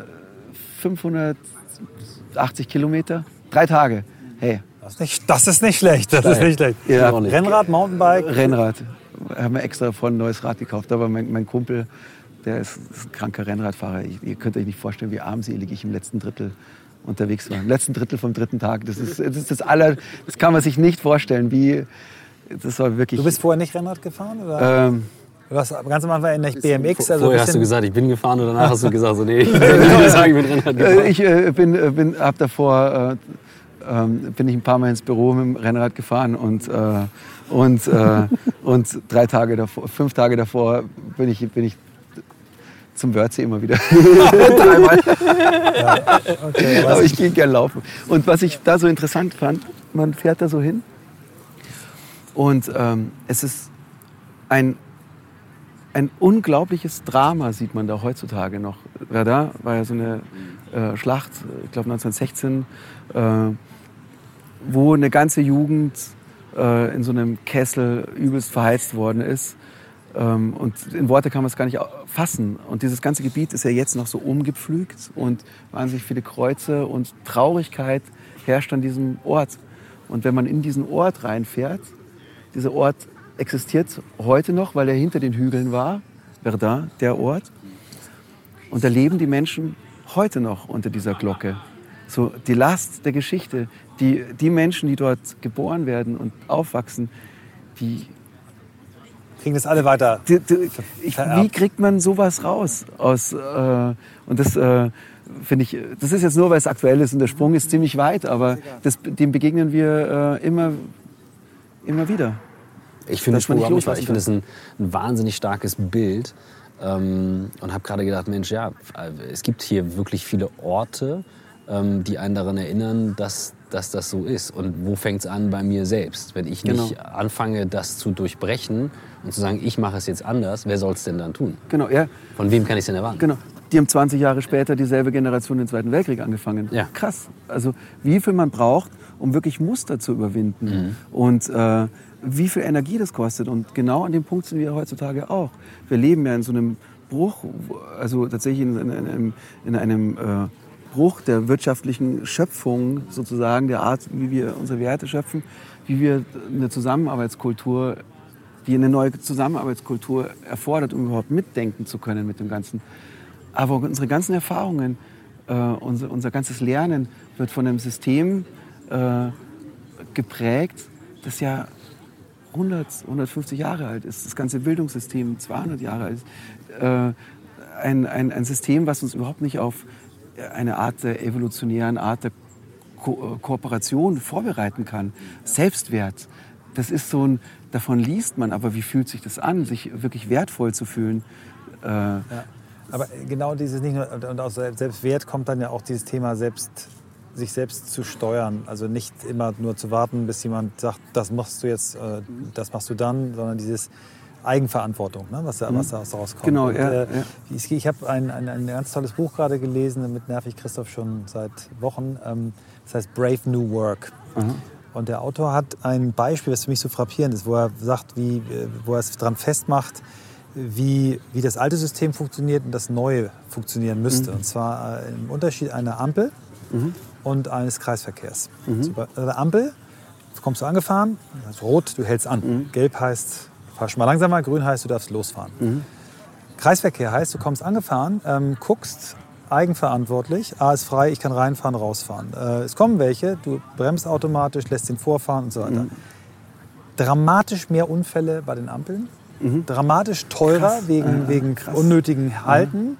580 Kilometer, drei Tage. Hey, Das ist nicht, das ist nicht schlecht. Das ist nicht schlecht. Ja. Rennrad, Mountainbike. Rennrad. Haben wir extra von ein neues Rad gekauft. Aber mein, mein Kumpel, der ist, ist ein kranker Rennradfahrer. Ich, ihr könnt euch nicht vorstellen, wie armselig ich im letzten Drittel unterwegs war. Im letzten Drittel vom dritten Tag. Das ist das, ist das aller, das kann man sich nicht vorstellen, wie, das war wirklich. Du bist vorher nicht Rennrad gefahren? Oder? ähm, du hast ganz am Anfang nicht BMX. Also Vorher hast du gesagt, ich bin gefahren und danach hast du gesagt, so, nee, ich sagen, ich bin Rennrad gefahren. Äh, Ich äh, bin, äh, bin ab davor äh, ähm, bin ich ein paar Mal ins Büro mit dem Rennrad gefahren und äh, und äh, und drei Tage davor, fünf Tage davor bin ich bin ich zum Wörthsee immer wieder. Dreimal. Okay, aber Aber ich gehe gern laufen. Und was ich da so interessant fand, man fährt da so hin und ähm, es ist ein, ein unglaubliches Drama, sieht man da heutzutage noch. Verdun war ja so eine äh, Schlacht, ich glaube 1916, äh, wo eine ganze Jugend äh, in so einem Kessel übelst verheizt worden ist. Ähm, und in Worte kann man es gar nicht fassen. Und dieses ganze Gebiet ist ja jetzt noch so umgepflügt und wahnsinnig viele Kreuze und Traurigkeit herrscht an diesem Ort. Und wenn man in diesen Ort reinfährt, dieser Ort existiert heute noch, weil er hinter den Hügeln war, Verdun, der Ort. Und da leben die Menschen heute noch unter dieser Glocke. So die Last der Geschichte, die, die Menschen, die dort geboren werden und aufwachsen, die kriegen das alle weiter. die, die, ich, wie kriegt man sowas raus? Aus, äh, und das äh, finde ich, das ist jetzt nur, weil es aktuell ist und der Sprung ist ziemlich weit, aber das, dem begegnen wir äh, immer, immer wieder. Ich finde das nicht Programm, ich, finde es ein, ein wahnsinnig starkes Bild ähm, und habe gerade gedacht, Mensch, ja, es gibt hier wirklich viele Orte, ähm, die einen daran erinnern, dass, dass das so ist. Und wo fängt es an bei mir selbst? Wenn ich nicht Genau. anfange, das zu durchbrechen und zu sagen, ich mache es jetzt anders, wer soll es denn dann tun? Genau, ja, Von wem kann ich es denn erwarten? genau. Die haben 20 Jahre später dieselbe Generation den Zweiten Weltkrieg angefangen. Ja. Krass. Also wie viel man braucht, um wirklich Muster zu überwinden Mhm. und äh, wie viel Energie das kostet. Und genau an dem Punkt sind wir heutzutage auch. Wir leben ja in so einem Bruch, also tatsächlich in, in, in einem, in einem äh, Bruch der wirtschaftlichen Schöpfung sozusagen, der Art, wie wir unsere Werte schöpfen, wie wir eine Zusammenarbeitskultur, die eine neue Zusammenarbeitskultur erfordert, um überhaupt mitdenken zu können mit dem Ganzen. Aber unsere ganzen Erfahrungen, äh, unser, unser ganzes Lernen wird von einem System äh, geprägt, das ja 100, 150 Jahre alt ist, das ganze Bildungssystem 200 Jahre alt ist. Äh, ein, ein, ein System, was uns überhaupt nicht auf eine Art der evolutionären Art der Ko äh, Kooperation vorbereiten kann. Selbstwert, das ist so ein, davon liest man, aber wie fühlt sich das an, sich wirklich wertvoll zu fühlen? Äh, Ja. Aber genau dieses nicht nur, und aus Selbstwert kommt dann ja auch dieses Thema selbst, sich selbst zu steuern. Also nicht immer nur zu warten, bis jemand sagt, das machst du jetzt, äh, das machst du dann, sondern dieses Eigenverantwortung, ne, was, da, was da rauskommt. Genau, Und, ja, äh, ja. Ich, ich habe ein, ein, ein ganz tolles Buch gerade gelesen, damit nerv ich Christoph schon seit Wochen. Ähm, das heißt Brave New Work. Und der Autor hat ein Beispiel, das für mich so frappierend ist, wo er sagt, wie, äh, wo er es daran festmacht, wie, wie das alte System funktioniert und das neue funktionieren müsste. Und zwar äh, im Unterschied einer Ampel und eines Kreisverkehrs. So, bei der Ampel kommst du angefahren, also rot, du hältst an. Gelb heißt, fahr schon mal langsamer, grün heißt, du darfst losfahren. Kreisverkehr heißt, du kommst angefahren, ähm, guckst eigenverantwortlich, A ist frei, ich kann reinfahren, rausfahren. Äh, es kommen welche, du bremst automatisch, lässt den vorfahren und so weiter. Dramatisch mehr Unfälle bei den Ampeln, dramatisch teurer wegen, wegen unnötigen Halten.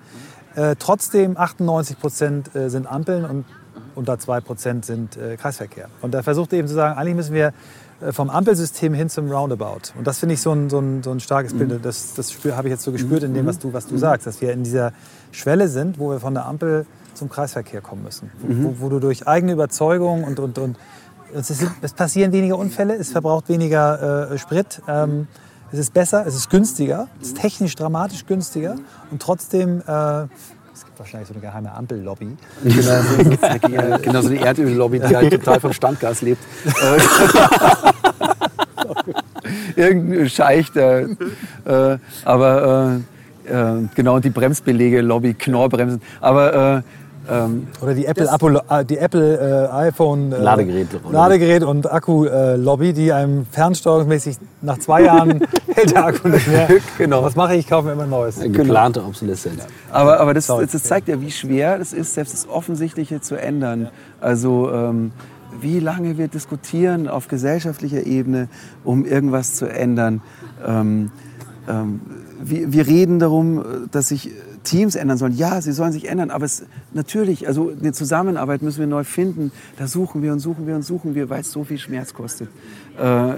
Äh, trotzdem 98 Prozent äh, sind Ampeln und unter 2 Prozent sind äh, Kreisverkehr. Und da versucht er eben zu sagen, eigentlich müssen wir äh, vom Ampelsystem hin zum Roundabout. Und das finde ich so ein, so ein, so ein starkes Bild. Das, das spür- habe ich jetzt so gespürt in dem, was du, was du sagst, dass wir in dieser Schwelle sind, wo wir von der Ampel zum Kreisverkehr kommen müssen. Wo, wo du durch eigene Überzeugung und, und, und es, ist, es passieren weniger Unfälle, es verbraucht weniger äh, Sprit. Ähm, es ist besser, es ist günstiger, es ist technisch dramatisch günstiger und trotzdem, äh, es gibt wahrscheinlich so eine geheime Ampellobby. Genau, genau so eine Erdöllobby, die halt total vom Standgas lebt. Irgendein Scheich, der, äh, aber äh, äh, genau die Bremsbelege-Lobby, Knorrbremsen. Aber äh, ähm, Oder die Apple, Apple, äh, die Apple äh, iPhone äh, Ladegerät- Ladegerät und Akku-Lobby, die einem fernsteuerungsmäßig nach zwei Jahren hält der Akku nicht mehr. Genau. Was mache ich? Ich kaufe mir immer ein neues. Geplante Obsoleszenz. Aber, aber das, das zeigt ja, wie schwer es ist, selbst das Offensichtliche zu ändern. Also ähm, wie lange wir diskutieren auf gesellschaftlicher Ebene, um irgendwas zu ändern. Ähm, ähm, wir, wir, reden darum, dass sich Teams ändern sollen. Ja, sie sollen sich ändern, aber es natürlich, also eine Zusammenarbeit müssen wir neu finden. Da suchen wir und suchen wir und suchen wir, weil es so viel Schmerz kostet. Äh,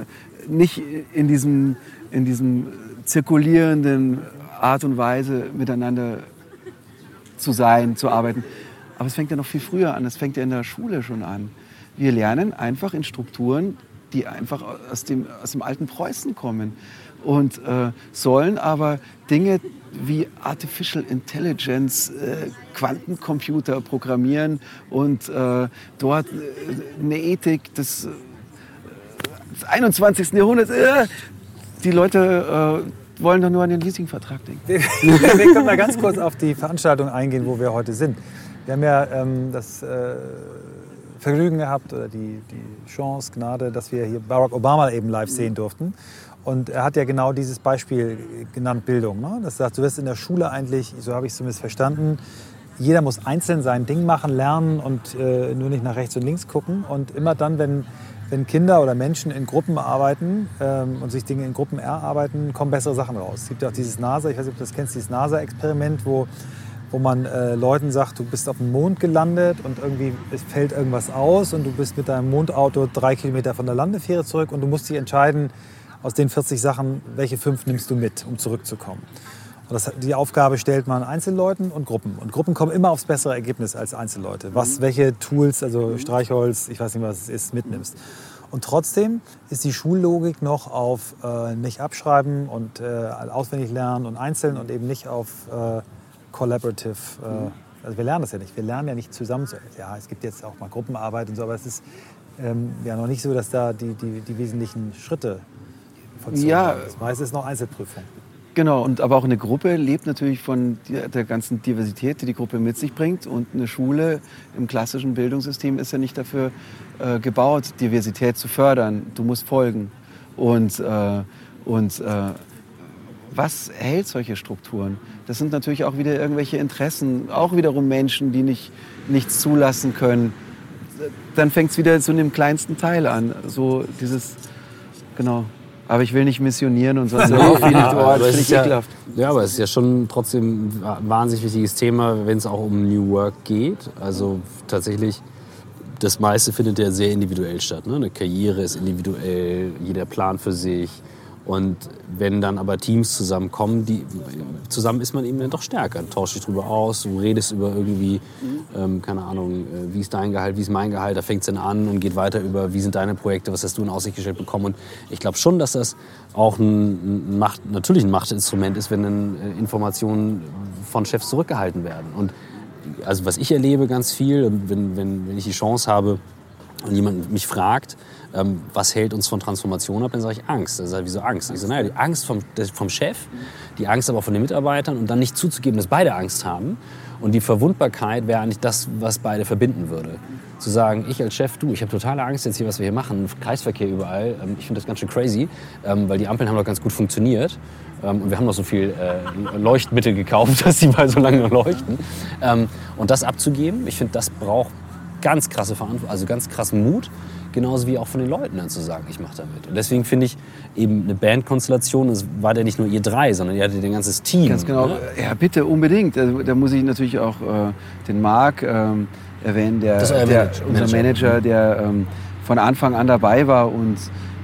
nicht in diesem, in diesem zirkulierenden Art und Weise miteinander zu sein, zu arbeiten. Aber es fängt ja noch viel früher an. Es fängt ja in der Schule schon an. Wir lernen einfach in Strukturen, die einfach aus dem, aus dem alten Preußen kommen und äh, sollen aber Dinge wie Artificial Intelligence, äh, Quantencomputer programmieren und äh, dort äh, eine Ethik des, des 21. Jahrhunderts. Äh, die Leute äh, wollen doch nur an den Leasingvertrag denken. Wir, können mal ganz kurz auf die Veranstaltung eingehen, wo wir heute sind. Wir haben ja ähm, das äh, Vergnügen gehabt oder die, die Chance, Gnade, dass wir hier Barack Obama eben live sehen durften. Und er hat ja genau dieses Beispiel genannt, Bildung. Ne? Das sagt, du wirst in der Schule eigentlich, so habe ich es zumindest verstanden, jeder muss einzeln sein Ding machen, lernen und äh, nur nicht nach rechts und links gucken. Und immer dann, wenn, wenn Kinder oder Menschen in Gruppen arbeiten ähm, und sich Dinge in Gruppen erarbeiten, kommen bessere Sachen raus. Es gibt ja auch dieses NASA, ich weiß nicht, ob du das kennst, dieses NASA-Experiment, wo, wo man äh, Leuten sagt, du bist auf dem Mond gelandet und irgendwie fällt irgendwas aus und du bist mit deinem Mondauto drei Kilometer von der Landefähre zurück und du musst dich entscheiden, aus den 40 Sachen, welche fünf nimmst du mit, um zurückzukommen. Und das, die Aufgabe stellt man Einzelleuten und Gruppen. Und Gruppen kommen immer aufs bessere Ergebnis als Einzelleute. Was, mhm. welche Tools, also Streichholz, ich weiß nicht, was es ist, mitnimmst. Und trotzdem ist die Schullogik noch auf äh, nicht abschreiben und äh, auswendig lernen und einzeln und eben nicht auf äh, collaborative. Äh, mhm. also wir lernen das ja nicht. Wir lernen ja nicht zusammen. Ja, es gibt jetzt auch mal Gruppenarbeit und so, aber es ist ähm, ja noch nicht so, dass da die, die, die wesentlichen Schritte Funktion ja, Das meiste ist noch Einzelprüfung. Genau, und aber auch eine Gruppe lebt natürlich von der ganzen Diversität, die die Gruppe mit sich bringt. Und eine Schule im klassischen Bildungssystem ist ja nicht dafür äh, gebaut, Diversität zu fördern. Du musst folgen. Und, äh, und äh, was hält solche Strukturen? Das sind natürlich auch wieder irgendwelche Interessen, auch wiederum Menschen, die nicht, nichts zulassen können. Dann fängt es wieder so in dem kleinsten Teil an. So dieses, genau. Aber ich will nicht missionieren und sonst auch viel. Oh, das finde ja, ekelhaft. Ja, aber es ist ja schon trotzdem ein wahnsinnig wichtiges Thema, wenn es auch um New Work geht. Also tatsächlich, das meiste findet ja sehr individuell statt. Ne? Eine Karriere ist individuell, jeder Plan für sich. Und wenn dann aber Teams zusammenkommen, die, zusammen ist man eben dann doch stärker. Du tauschst dich drüber aus, du redest über irgendwie, ähm, keine Ahnung, äh, wie ist dein Gehalt, wie ist mein Gehalt, da fängt es dann an und geht weiter über, wie sind deine Projekte, was hast du in Aussicht gestellt bekommen. Und ich glaube schon, dass das auch ein, Macht, natürlich ein Machtinstrument ist, wenn dann äh, Informationen von Chefs zurückgehalten werden. Und also was ich erlebe ganz viel, wenn, wenn, wenn ich die Chance habe und jemand mich fragt, ähm, was hält uns von Transformation ab, dann sage ich Angst. Dann sage ich, wieso Angst? Ich sage, naja, die Angst vom, vom Chef, die Angst aber auch von den Mitarbeitern und dann nicht zuzugeben, dass beide Angst haben. Und die Verwundbarkeit wäre eigentlich das, was beide verbinden würde. Zu sagen, ich als Chef, du, ich habe totale Angst jetzt hier, was wir hier machen, Kreisverkehr überall. Ähm, ich finde das ganz schön crazy, ähm, weil die Ampeln haben doch ganz gut funktioniert. Ähm, und wir haben noch so viel äh, Leuchtmittel gekauft, dass sie mal so lange leuchten. Und das abzugeben, ich finde, das braucht ganz krasse Verantwortung, also ganz krassen Mut genauso wie auch von den Leuten dann zu sagen, ich mache damit. Und deswegen finde ich eben eine Bandkonstellation, es war ja nicht nur ihr drei, sondern ihr hattet ein ganzes Team. Ganz genau, ne? ja bitte, unbedingt. Da, da, muss ich natürlich auch äh, den Marc ähm, erwähnen, der, der Manager, unser Manager, der ähm, von Anfang an dabei war und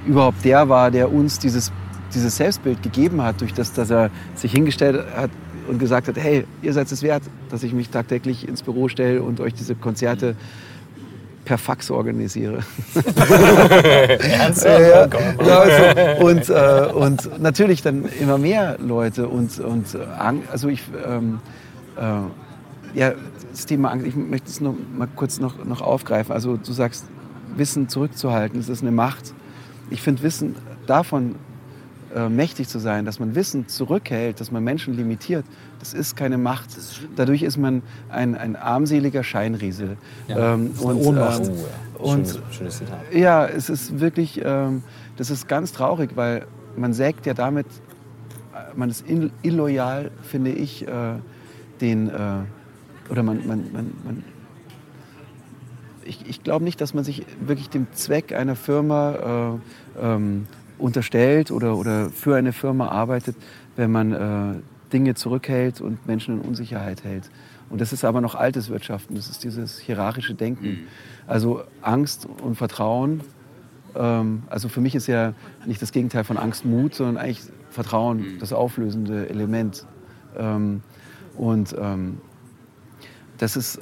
überhaupt der war, der uns dieses, dieses Selbstbild gegeben hat, durch das, dass er sich hingestellt hat und gesagt hat, hey, ihr seid es wert, dass ich mich tagtäglich ins Büro stelle und euch diese Konzerte per Fax organisiere. Ernsthaft? ja, ja, also, und, äh, und natürlich dann immer mehr Leute und, und also ich ähm, äh, ja das Thema Angst, ich möchte es noch mal kurz noch, noch aufgreifen. Also du sagst, Wissen zurückzuhalten, das ist eine Macht. Ich finde Wissen davon äh, mächtig zu sein, dass man Wissen zurückhält, dass man Menschen limitiert, das ist keine Macht. Dadurch ist man ein, ein armseliger Scheinriese. Ja, ähm, und, Ohnmacht. Ähm, oh, und, schönes, schönes Zitat. Ja, es ist wirklich, ähm, das ist ganz traurig, weil man sägt ja damit, äh, man ist illoyal, finde ich, äh, den, äh, oder man, man, man, man ich, ich glaube nicht, dass man sich wirklich dem Zweck einer Firma äh, ähm, unterstellt oder, oder für eine Firma arbeitet, wenn man äh, Dinge zurückhält und Menschen in Unsicherheit hält. Und das ist aber noch altes Wirtschaften, das ist dieses hierarchische Denken. Mhm. Also Angst und Vertrauen. Ähm, also für mich ist ja nicht das Gegenteil von Angst Mut, sondern eigentlich Vertrauen, mhm. das auflösende Element. Ähm, und ähm, das, ist,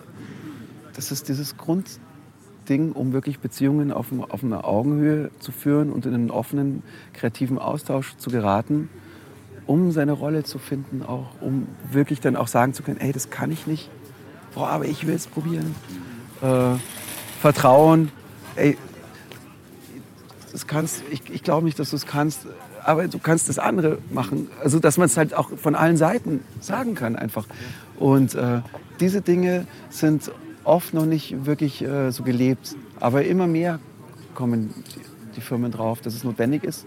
das ist dieses Grundding, um wirklich Beziehungen auf, auf einer Augenhöhe zu führen und in einen offenen, kreativen Austausch zu geraten um seine Rolle zu finden, auch um wirklich dann auch sagen zu können, ey, das kann ich nicht, boah, aber ich will es probieren. Äh, Vertrauen, ey, das kannst, ich, ich glaube nicht, dass du es kannst, aber du kannst das andere machen. Also, dass man es halt auch von allen Seiten sagen kann einfach. Und äh, diese Dinge sind oft noch nicht wirklich äh, so gelebt, aber immer mehr kommen die, die Firmen drauf, dass es notwendig ist.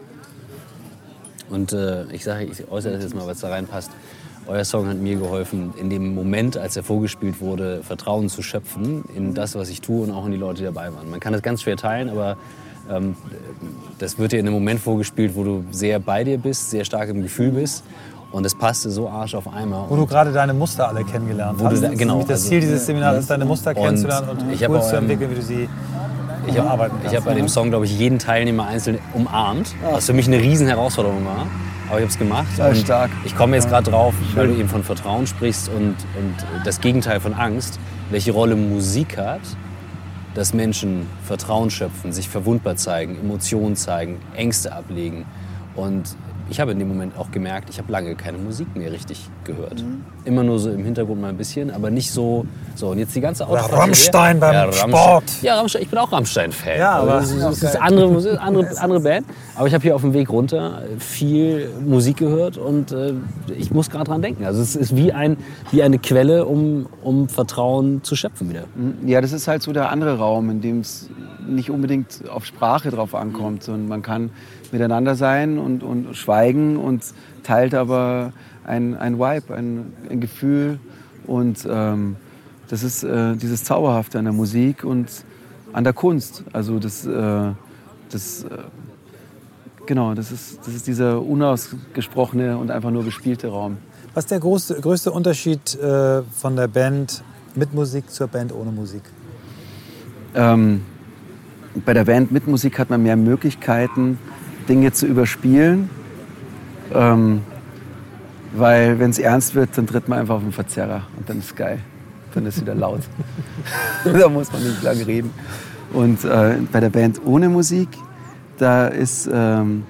Und äh, ich sage, ich äußere das jetzt mal, was da reinpasst. Euer Song hat mir geholfen, in dem Moment, als er vorgespielt wurde, Vertrauen zu schöpfen in das, was ich tue und auch in die Leute, die dabei waren. Man kann das ganz schwer teilen, aber ähm, das wird dir in einem Moment vorgespielt, wo du sehr bei dir bist, sehr stark im Gefühl bist. Und es passte so arsch auf einmal. Wo du gerade deine Muster alle kennengelernt hast. Da, genau. Das Ziel dieses Seminars ist, deine Muster kennenzulernen und, und cool zu entwickeln, wie du sie ich habe hab bei dem Song, glaube ich, jeden Teilnehmer einzeln umarmt, was für mich eine riesen Herausforderung war. Aber ich habe es gemacht. Sehr stark. Ich komme jetzt gerade drauf, weil du eben von Vertrauen sprichst und, und das Gegenteil von Angst, welche Rolle Musik hat, dass Menschen Vertrauen schöpfen, sich verwundbar zeigen, Emotionen zeigen, Ängste ablegen. Und ich habe in dem Moment auch gemerkt, ich habe lange keine Musik mehr richtig gehört. Mhm. Immer nur so im Hintergrund mal ein bisschen, aber nicht so. So, und jetzt die ganze Oder Rammstein beim ja, Rammstein. Sport. Ja, Rammstein, ich bin auch Rammstein-Fan. Ja, aber das ist, das ist andere, andere, andere Band. Aber ich habe hier auf dem Weg runter viel Musik gehört und äh, ich muss gerade dran denken. Also es ist wie, ein, wie eine Quelle, um, um Vertrauen zu schöpfen wieder. Mhm. Ja, das ist halt so der andere Raum, in dem es nicht unbedingt auf Sprache drauf ankommt, sondern man kann miteinander sein und, und schweigen und teilt aber ein, ein Vibe, ein, ein Gefühl. Und ähm, das ist äh, dieses Zauberhafte an der Musik und an der Kunst. Also das, äh, das äh, genau, das ist, das ist dieser unausgesprochene und einfach nur gespielte Raum. Was ist der größte, größte Unterschied äh, von der Band mit Musik zur Band ohne Musik? Ähm, bei der Band mit Musik hat man mehr Möglichkeiten, Dinge zu überspielen. Ähm, weil wenn es ernst wird, dann tritt man einfach auf den Verzerrer und dann ist geil. Dann ist wieder laut. da muss man nicht lange reden. Und äh, bei der Band ohne Musik, da ist, ähm,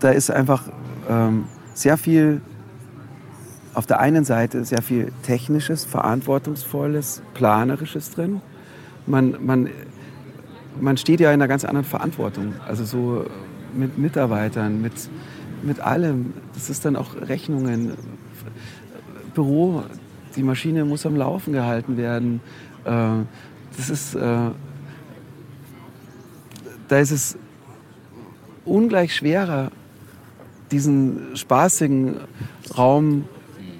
da ist einfach ähm, sehr viel, auf der einen Seite sehr viel Technisches, Verantwortungsvolles, Planerisches drin. Man, man man steht ja in einer ganz anderen Verantwortung. Also so mit Mitarbeitern, mit, mit allem. Das ist dann auch Rechnungen, Büro, die Maschine muss am Laufen gehalten werden. Äh, das ist, äh, da ist es ungleich schwerer, diesen spaßigen Raum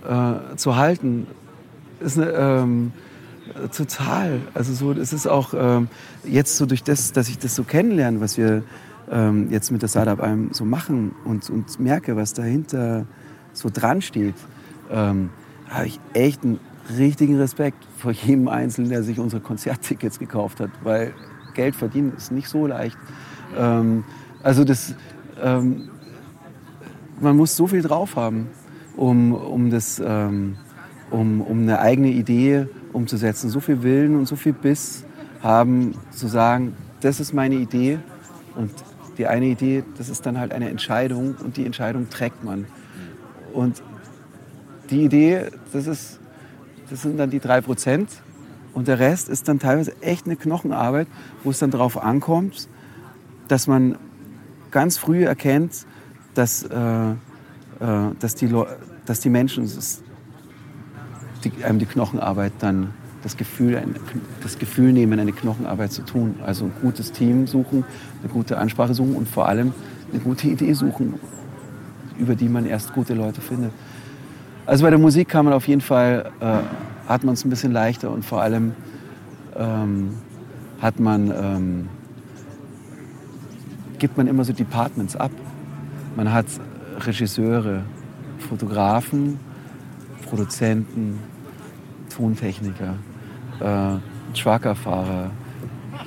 äh, zu halten. Ist eine, ähm, total. Also so, es ist auch ähm, jetzt so durch das, dass ich das so kennenlerne, was wir ähm, jetzt mit der Startup einem so machen und, und merke, was dahinter so dran steht, ähm, habe ich echt einen richtigen Respekt vor jedem Einzelnen, der sich unsere Konzerttickets gekauft hat, weil Geld verdienen ist nicht so leicht. Ähm, also das, ähm, man muss so viel drauf haben, um, um, das, ähm, um, um eine eigene Idee umzusetzen, so viel Willen und so viel Biss haben, zu sagen, das ist meine Idee. Und die eine Idee, das ist dann halt eine Entscheidung und die Entscheidung trägt man. Und die Idee, das, ist, das sind dann die drei Prozent. Und der Rest ist dann teilweise echt eine Knochenarbeit, wo es dann darauf ankommt, dass man ganz früh erkennt, dass, äh, äh, dass, die, dass die Menschen die, einem die Knochenarbeit dann das Gefühl, das Gefühl nehmen, eine Knochenarbeit zu tun. Also ein gutes Team suchen, eine gute Ansprache suchen und vor allem eine gute Idee suchen, über die man erst gute Leute findet. Also bei der Musik kann man auf jeden Fall, äh, hat man es ein bisschen leichter und vor allem ähm, hat man, ähm, gibt man immer so Departments ab. Man hat Regisseure, Fotografen, Produzenten, Tontechniker, äh, Truckerfahrer,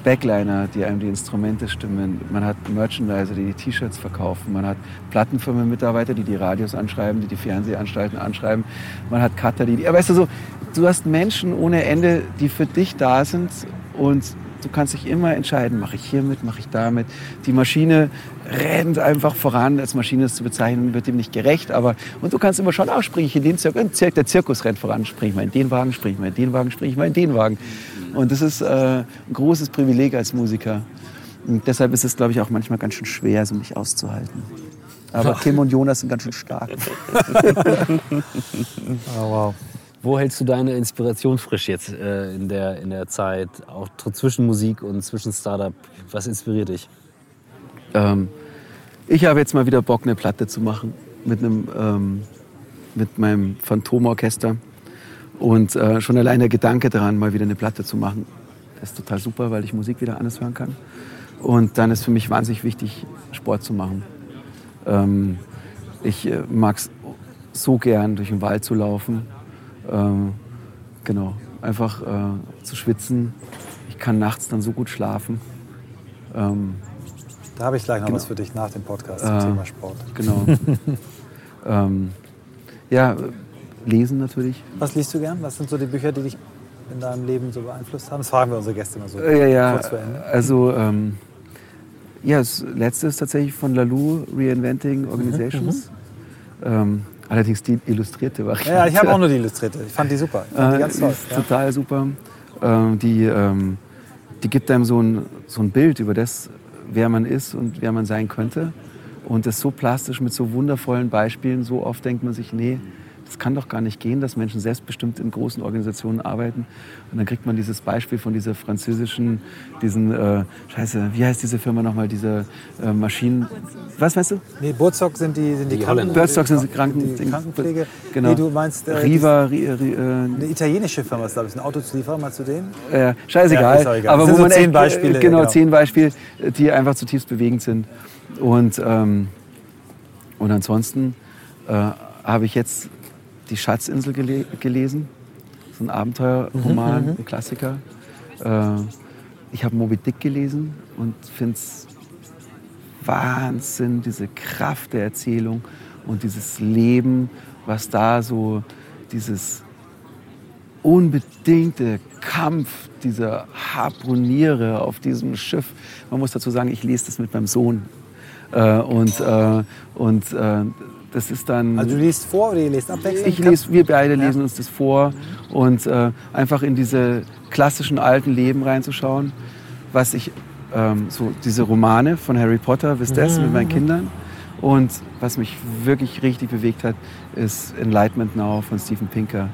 Backliner, die einem die Instrumente stimmen. Man hat Merchandiser, die die T-Shirts verkaufen. Man hat Plattenfirmenmitarbeiter, die die Radios anschreiben, die die Fernsehanstalten anschreiben. Man hat Cutter, die, die weißt du so, du hast Menschen ohne Ende, die für dich da sind und du kannst dich immer entscheiden, mache ich hiermit, mache ich damit. Die Maschine rennt einfach voran. Als Maschine zu bezeichnen, wird dem nicht gerecht. Aber, und du kannst immer schon, auch springe ich in den Zirkus, der Zirkus rennt voran, springe ich mal in den Wagen, springe ich mal in den Wagen, springe ich mal in den Wagen. Und das ist äh, ein großes Privileg als Musiker. Und deshalb ist es, glaube ich, auch manchmal ganz schön schwer, so mich auszuhalten. Aber Tim und Jonas sind ganz schön stark. Oh, wow. Wo hältst du deine Inspiration frisch jetzt äh, in, der, in der Zeit, auch zwischen Musik und zwischen Startup? Was inspiriert dich? Ähm, ich habe jetzt mal wieder Bock, eine Platte zu machen mit, einem, ähm, mit meinem Phantomorchester. Und äh, schon allein der Gedanke daran, mal wieder eine Platte zu machen, ist total super, weil ich Musik wieder anders hören kann. Und dann ist für mich wahnsinnig wichtig, Sport zu machen. Ähm, ich äh, mag es so gern, durch den Wald zu laufen. Ähm, genau, einfach äh, zu schwitzen. Ich kann nachts dann so gut schlafen. Ähm, Da habe ich gleich noch Genau. was für dich nach dem Podcast zum Äh, Thema Sport. Genau. ähm, ja, lesen natürlich. Was liest du gern? Was sind so die Bücher, die dich in deinem Leben so beeinflusst haben? Das fragen wir unsere Gäste immer so Äh, ja, ja. kurz vor Ende. Also, ähm, ja, das letzte ist tatsächlich von Lalou, Reinventing Organizations. Ähm, allerdings die illustrierte Variante. Ja, ich habe auch nur die Illustrierte. Ich fand die super. Ich fand die Äh, ganz toll. Ja. total super. Ähm, die, ähm, die gibt einem so ein, so ein Bild über das, wer man ist und wer man sein könnte. Und das so plastisch mit so wundervollen Beispielen. So oft denkt man sich, nee, das kann doch gar nicht gehen, dass Menschen selbstbestimmt in großen Organisationen arbeiten. Und dann kriegt man dieses Beispiel von dieser französischen, diesen, äh, scheiße, wie heißt diese Firma nochmal, diese äh, Maschinen, was weißt du? Nee, Burzog sind die, sind die, Die Holländer. Burzog sind die Kranken- die Krankenpflege. Genau. Nee, du meinst äh, Riva, Ri, Ri, äh, Eine italienische Firma ist, glaube ich, ein Autozulieferer, mal zu denen. Äh, scheißegal. Ja, egal. Aber Das sind wo so man zehn Beispiele, äh, Genau, genau. zehn Beispiele, die einfach zutiefst bewegend sind. Und, ähm, und ansonsten äh, habe ich jetzt die Schatzinsel gele gelesen. So ein Abenteuerroman, ein Klassiker. Äh, ich habe Moby Dick gelesen und finde es Wahnsinn, diese Kraft der Erzählung und dieses Leben, was da so, dieses unbedingte Kampf dieser Harpuniere auf diesem Schiff. Man muss dazu sagen, ich lese das mit meinem Sohn. Äh, und äh, und äh, das ist dann. Also du liest vor oder ihr lest abwechselnd? Ich lese, wir beide lesen uns das vor und äh, einfach in diese klassischen alten Leben reinzuschauen, was ich ähm, so diese Romane von Harry Potter, wisst das, mit meinen Kindern und was mich wirklich richtig bewegt hat, ist Enlightenment Now von Steven Pinker.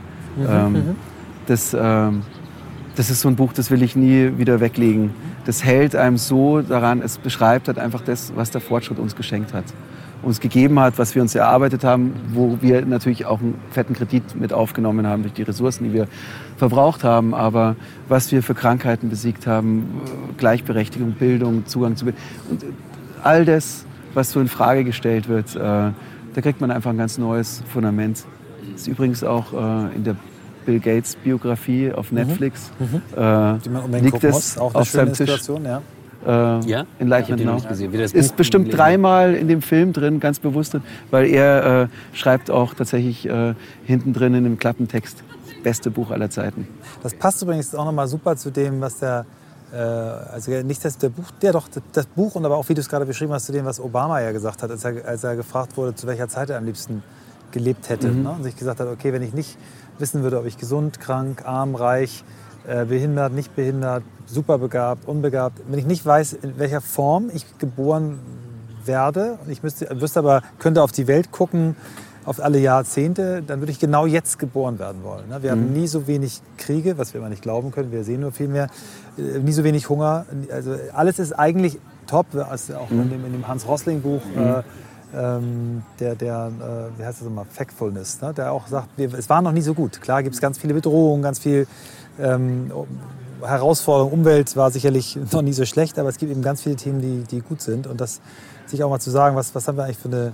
Ähm, das, ähm, das ist so ein Buch, das will ich nie wieder weglegen. Das hält einem so daran, es beschreibt halt einfach das, was der Fortschritt uns geschenkt hat uns gegeben hat, was wir uns erarbeitet haben, wo wir natürlich auch einen fetten Kredit mit aufgenommen haben durch die Ressourcen, die wir verbraucht haben, aber was wir für Krankheiten besiegt haben, Gleichberechtigung, Bildung, Zugang zu Bildung und all das, was so in Frage gestellt wird, äh, da kriegt man einfach ein ganz neues Fundament. Das ist übrigens auch äh, in der Bill Gates Biografie auf Netflix. Äh, die man unbedingt liegt es auf seinem Tisch. Ja. Äh, Ja? Enlightenment Now. nicht gesehen. Wie das Ist bestimmt dreimal in dem Film drin, ganz bewusst drin, weil er äh, schreibt auch tatsächlich äh, hinten drin in dem Klappentext beste Buch aller Zeiten. Das passt übrigens auch nochmal super zu dem, was der, äh, also nicht das der Buch, der doch, das Buch und aber auch, wie du es gerade beschrieben hast, zu dem, was Obama ja gesagt hat, als er, als er gefragt wurde, zu welcher Zeit er am liebsten gelebt hätte. Mhm. Ne? Und sich gesagt hat, okay, wenn ich nicht wissen würde, ob ich gesund, krank, arm, reich, äh, behindert, nicht behindert, superbegabt, unbegabt, wenn ich nicht weiß, in welcher Form ich geboren werde und ich müsste, wüsste aber, könnte auf die Welt gucken, auf alle Jahrzehnte, dann würde ich genau jetzt geboren werden wollen. ne? Wir haben nie so wenig Kriege, was wir immer nicht glauben können, wir sehen nur viel mehr, äh, nie so wenig Hunger. Also alles ist eigentlich top, also auch in, dem, in dem Hans-Rosling-Buch, äh, ähm, der, der äh, wie heißt das immer, Factfulness, ne? der auch sagt, wir, es war noch nie so gut. Klar gibt es ganz viele Bedrohungen, ganz viel ähm, Herausforderung Umwelt war sicherlich noch nie so schlecht, aber es gibt eben ganz viele Themen, die, die gut sind. Und das sich auch mal zu sagen, was, was haben wir eigentlich für, eine,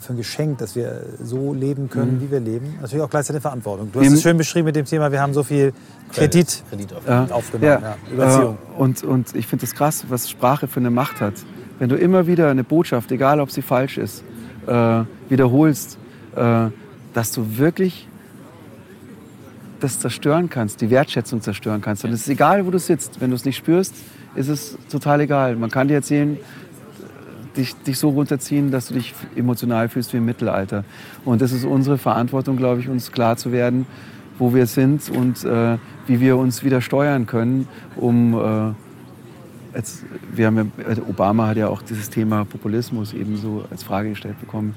für ein Geschenk, dass wir so leben können, Mhm. wie wir leben. Natürlich auch gleichzeitig eine Verantwortung. Du hast es schön beschrieben mit dem Thema, wir haben so viel Kredit Kredit auf. Ja. aufgenommen. Ja. Über Erziehung. Äh, und, und ich finde das krass, was Sprache für eine Macht hat. Wenn du immer wieder eine Botschaft, egal ob sie falsch ist, äh, wiederholst, äh, dass du wirklich das zerstören kannst, die Wertschätzung zerstören kannst. Und es ist egal, wo du sitzt. Wenn du es nicht spürst, ist es total egal. Man kann dir erzählen, dich, dich so runterziehen, dass du dich emotional fühlst wie im Mittelalter. Und das ist unsere Verantwortung, glaube ich, uns klar zu werden, wo wir sind und äh, wie wir uns wieder steuern können, um äh, jetzt, wir haben ja, Obama hat ja auch dieses Thema Populismus eben so als Frage gestellt bekommen.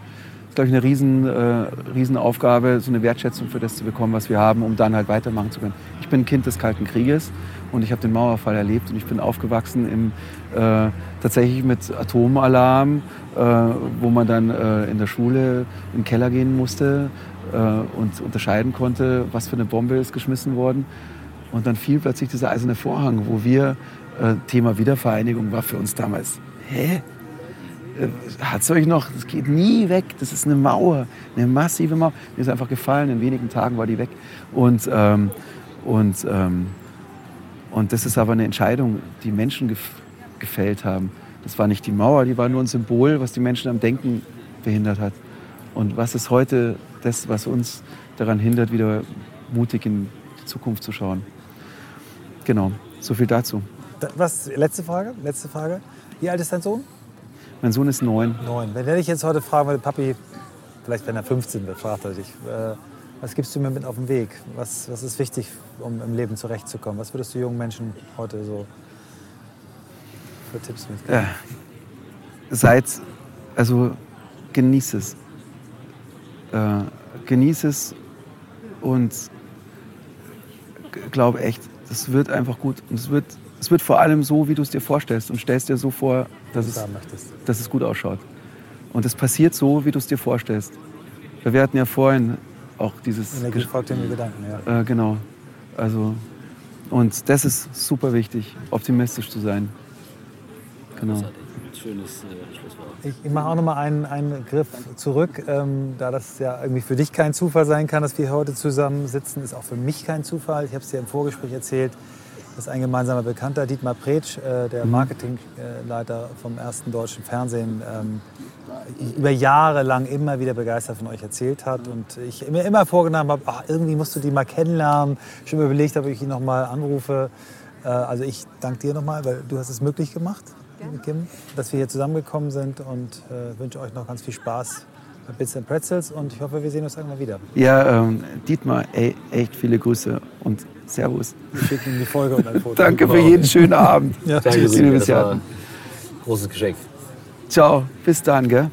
Glaube ich, eine riesen, äh, Riesenaufgabe, so eine Wertschätzung für das zu bekommen, was wir haben, um dann halt weitermachen zu können. Ich bin Kind des Kalten Krieges und ich habe den Mauerfall erlebt und ich bin aufgewachsen im, äh, tatsächlich mit Atomalarm, äh, wo man dann äh, in der Schule in den Keller gehen musste äh, und unterscheiden konnte, was für eine Bombe ist geschmissen worden. Und dann fiel plötzlich dieser eiserne Vorhang, wo wir, äh, Thema Wiedervereinigung war für uns damals, hä? Hat es euch noch, das geht nie weg, das ist eine Mauer, eine massive Mauer. Mir ist einfach gefallen, in wenigen Tagen war die weg. Und, ähm, und, ähm, und das ist aber eine Entscheidung, die Menschen gef gefällt haben. Das war nicht die Mauer, die war nur ein Symbol, was die Menschen am Denken behindert hat. Und was ist heute das, was uns daran hindert, wieder mutig in die Zukunft zu schauen? Genau, so viel dazu. Da- Was, letzte Frage? Letzte Frage. Wie alt ist dein Sohn? Mein Sohn ist neun. Neun. Wenn er dich jetzt heute fragen würde, Papi, vielleicht wenn er 15 wird, fragt er dich, äh, was gibst du mir mit auf den Weg? Was, was ist wichtig, um im Leben zurechtzukommen? Was würdest du jungen Menschen heute so für Tipps mitgeben? Ja. Seid, also genieß es. Äh, genieß es und glaube echt, das wird einfach gut. Und es wird, es wird vor allem so, wie du es dir vorstellst. Und stellst dir so vor, dass es, dass es gut ausschaut. Und es passiert so, wie du es dir vorstellst. Weil Wir hatten ja vorhin auch dieses... Energie folgt Gedanken, ja. Äh, genau. Also, und das ist super wichtig, optimistisch zu sein. Genau. Schönes äh, Schlusswort. Ich, ich mache auch noch mal einen, einen Griff zurück, ähm, da das ja irgendwie für dich kein Zufall sein kann, dass wir heute zusammen sitzen, ist auch für mich kein Zufall. Ich habe es dir im Vorgespräch erzählt, dass ein gemeinsamer Bekannter, Dietmar Pretsch, äh, der Marketingleiter vom ersten deutschen Fernsehen, ähm, über Jahre lang immer wieder begeistert von euch erzählt hat und ich mir immer vorgenommen habe, ach, irgendwie musst du die mal kennenlernen. Schon überlegt habe, ob ich ihn noch mal anrufe. Äh, also ich danke dir noch mal, weil du hast es möglich gemacht, liebe Kim, dass wir hier zusammengekommen sind und äh, wünsche euch noch ganz viel Spaß bei Bits and Pretzels und ich hoffe, wir sehen uns irgendwann wieder. Ja, ähm, Dietmar, ey, echt viele Grüße und Servus. Wir schicken ihm die Folge und ein Foto. Danke für jeden schönen Abend. Ja. Danke, Tschüss, Silvia, liebe das war Beziehung. ein großes Geschenk. Ciao, bis dann, gell?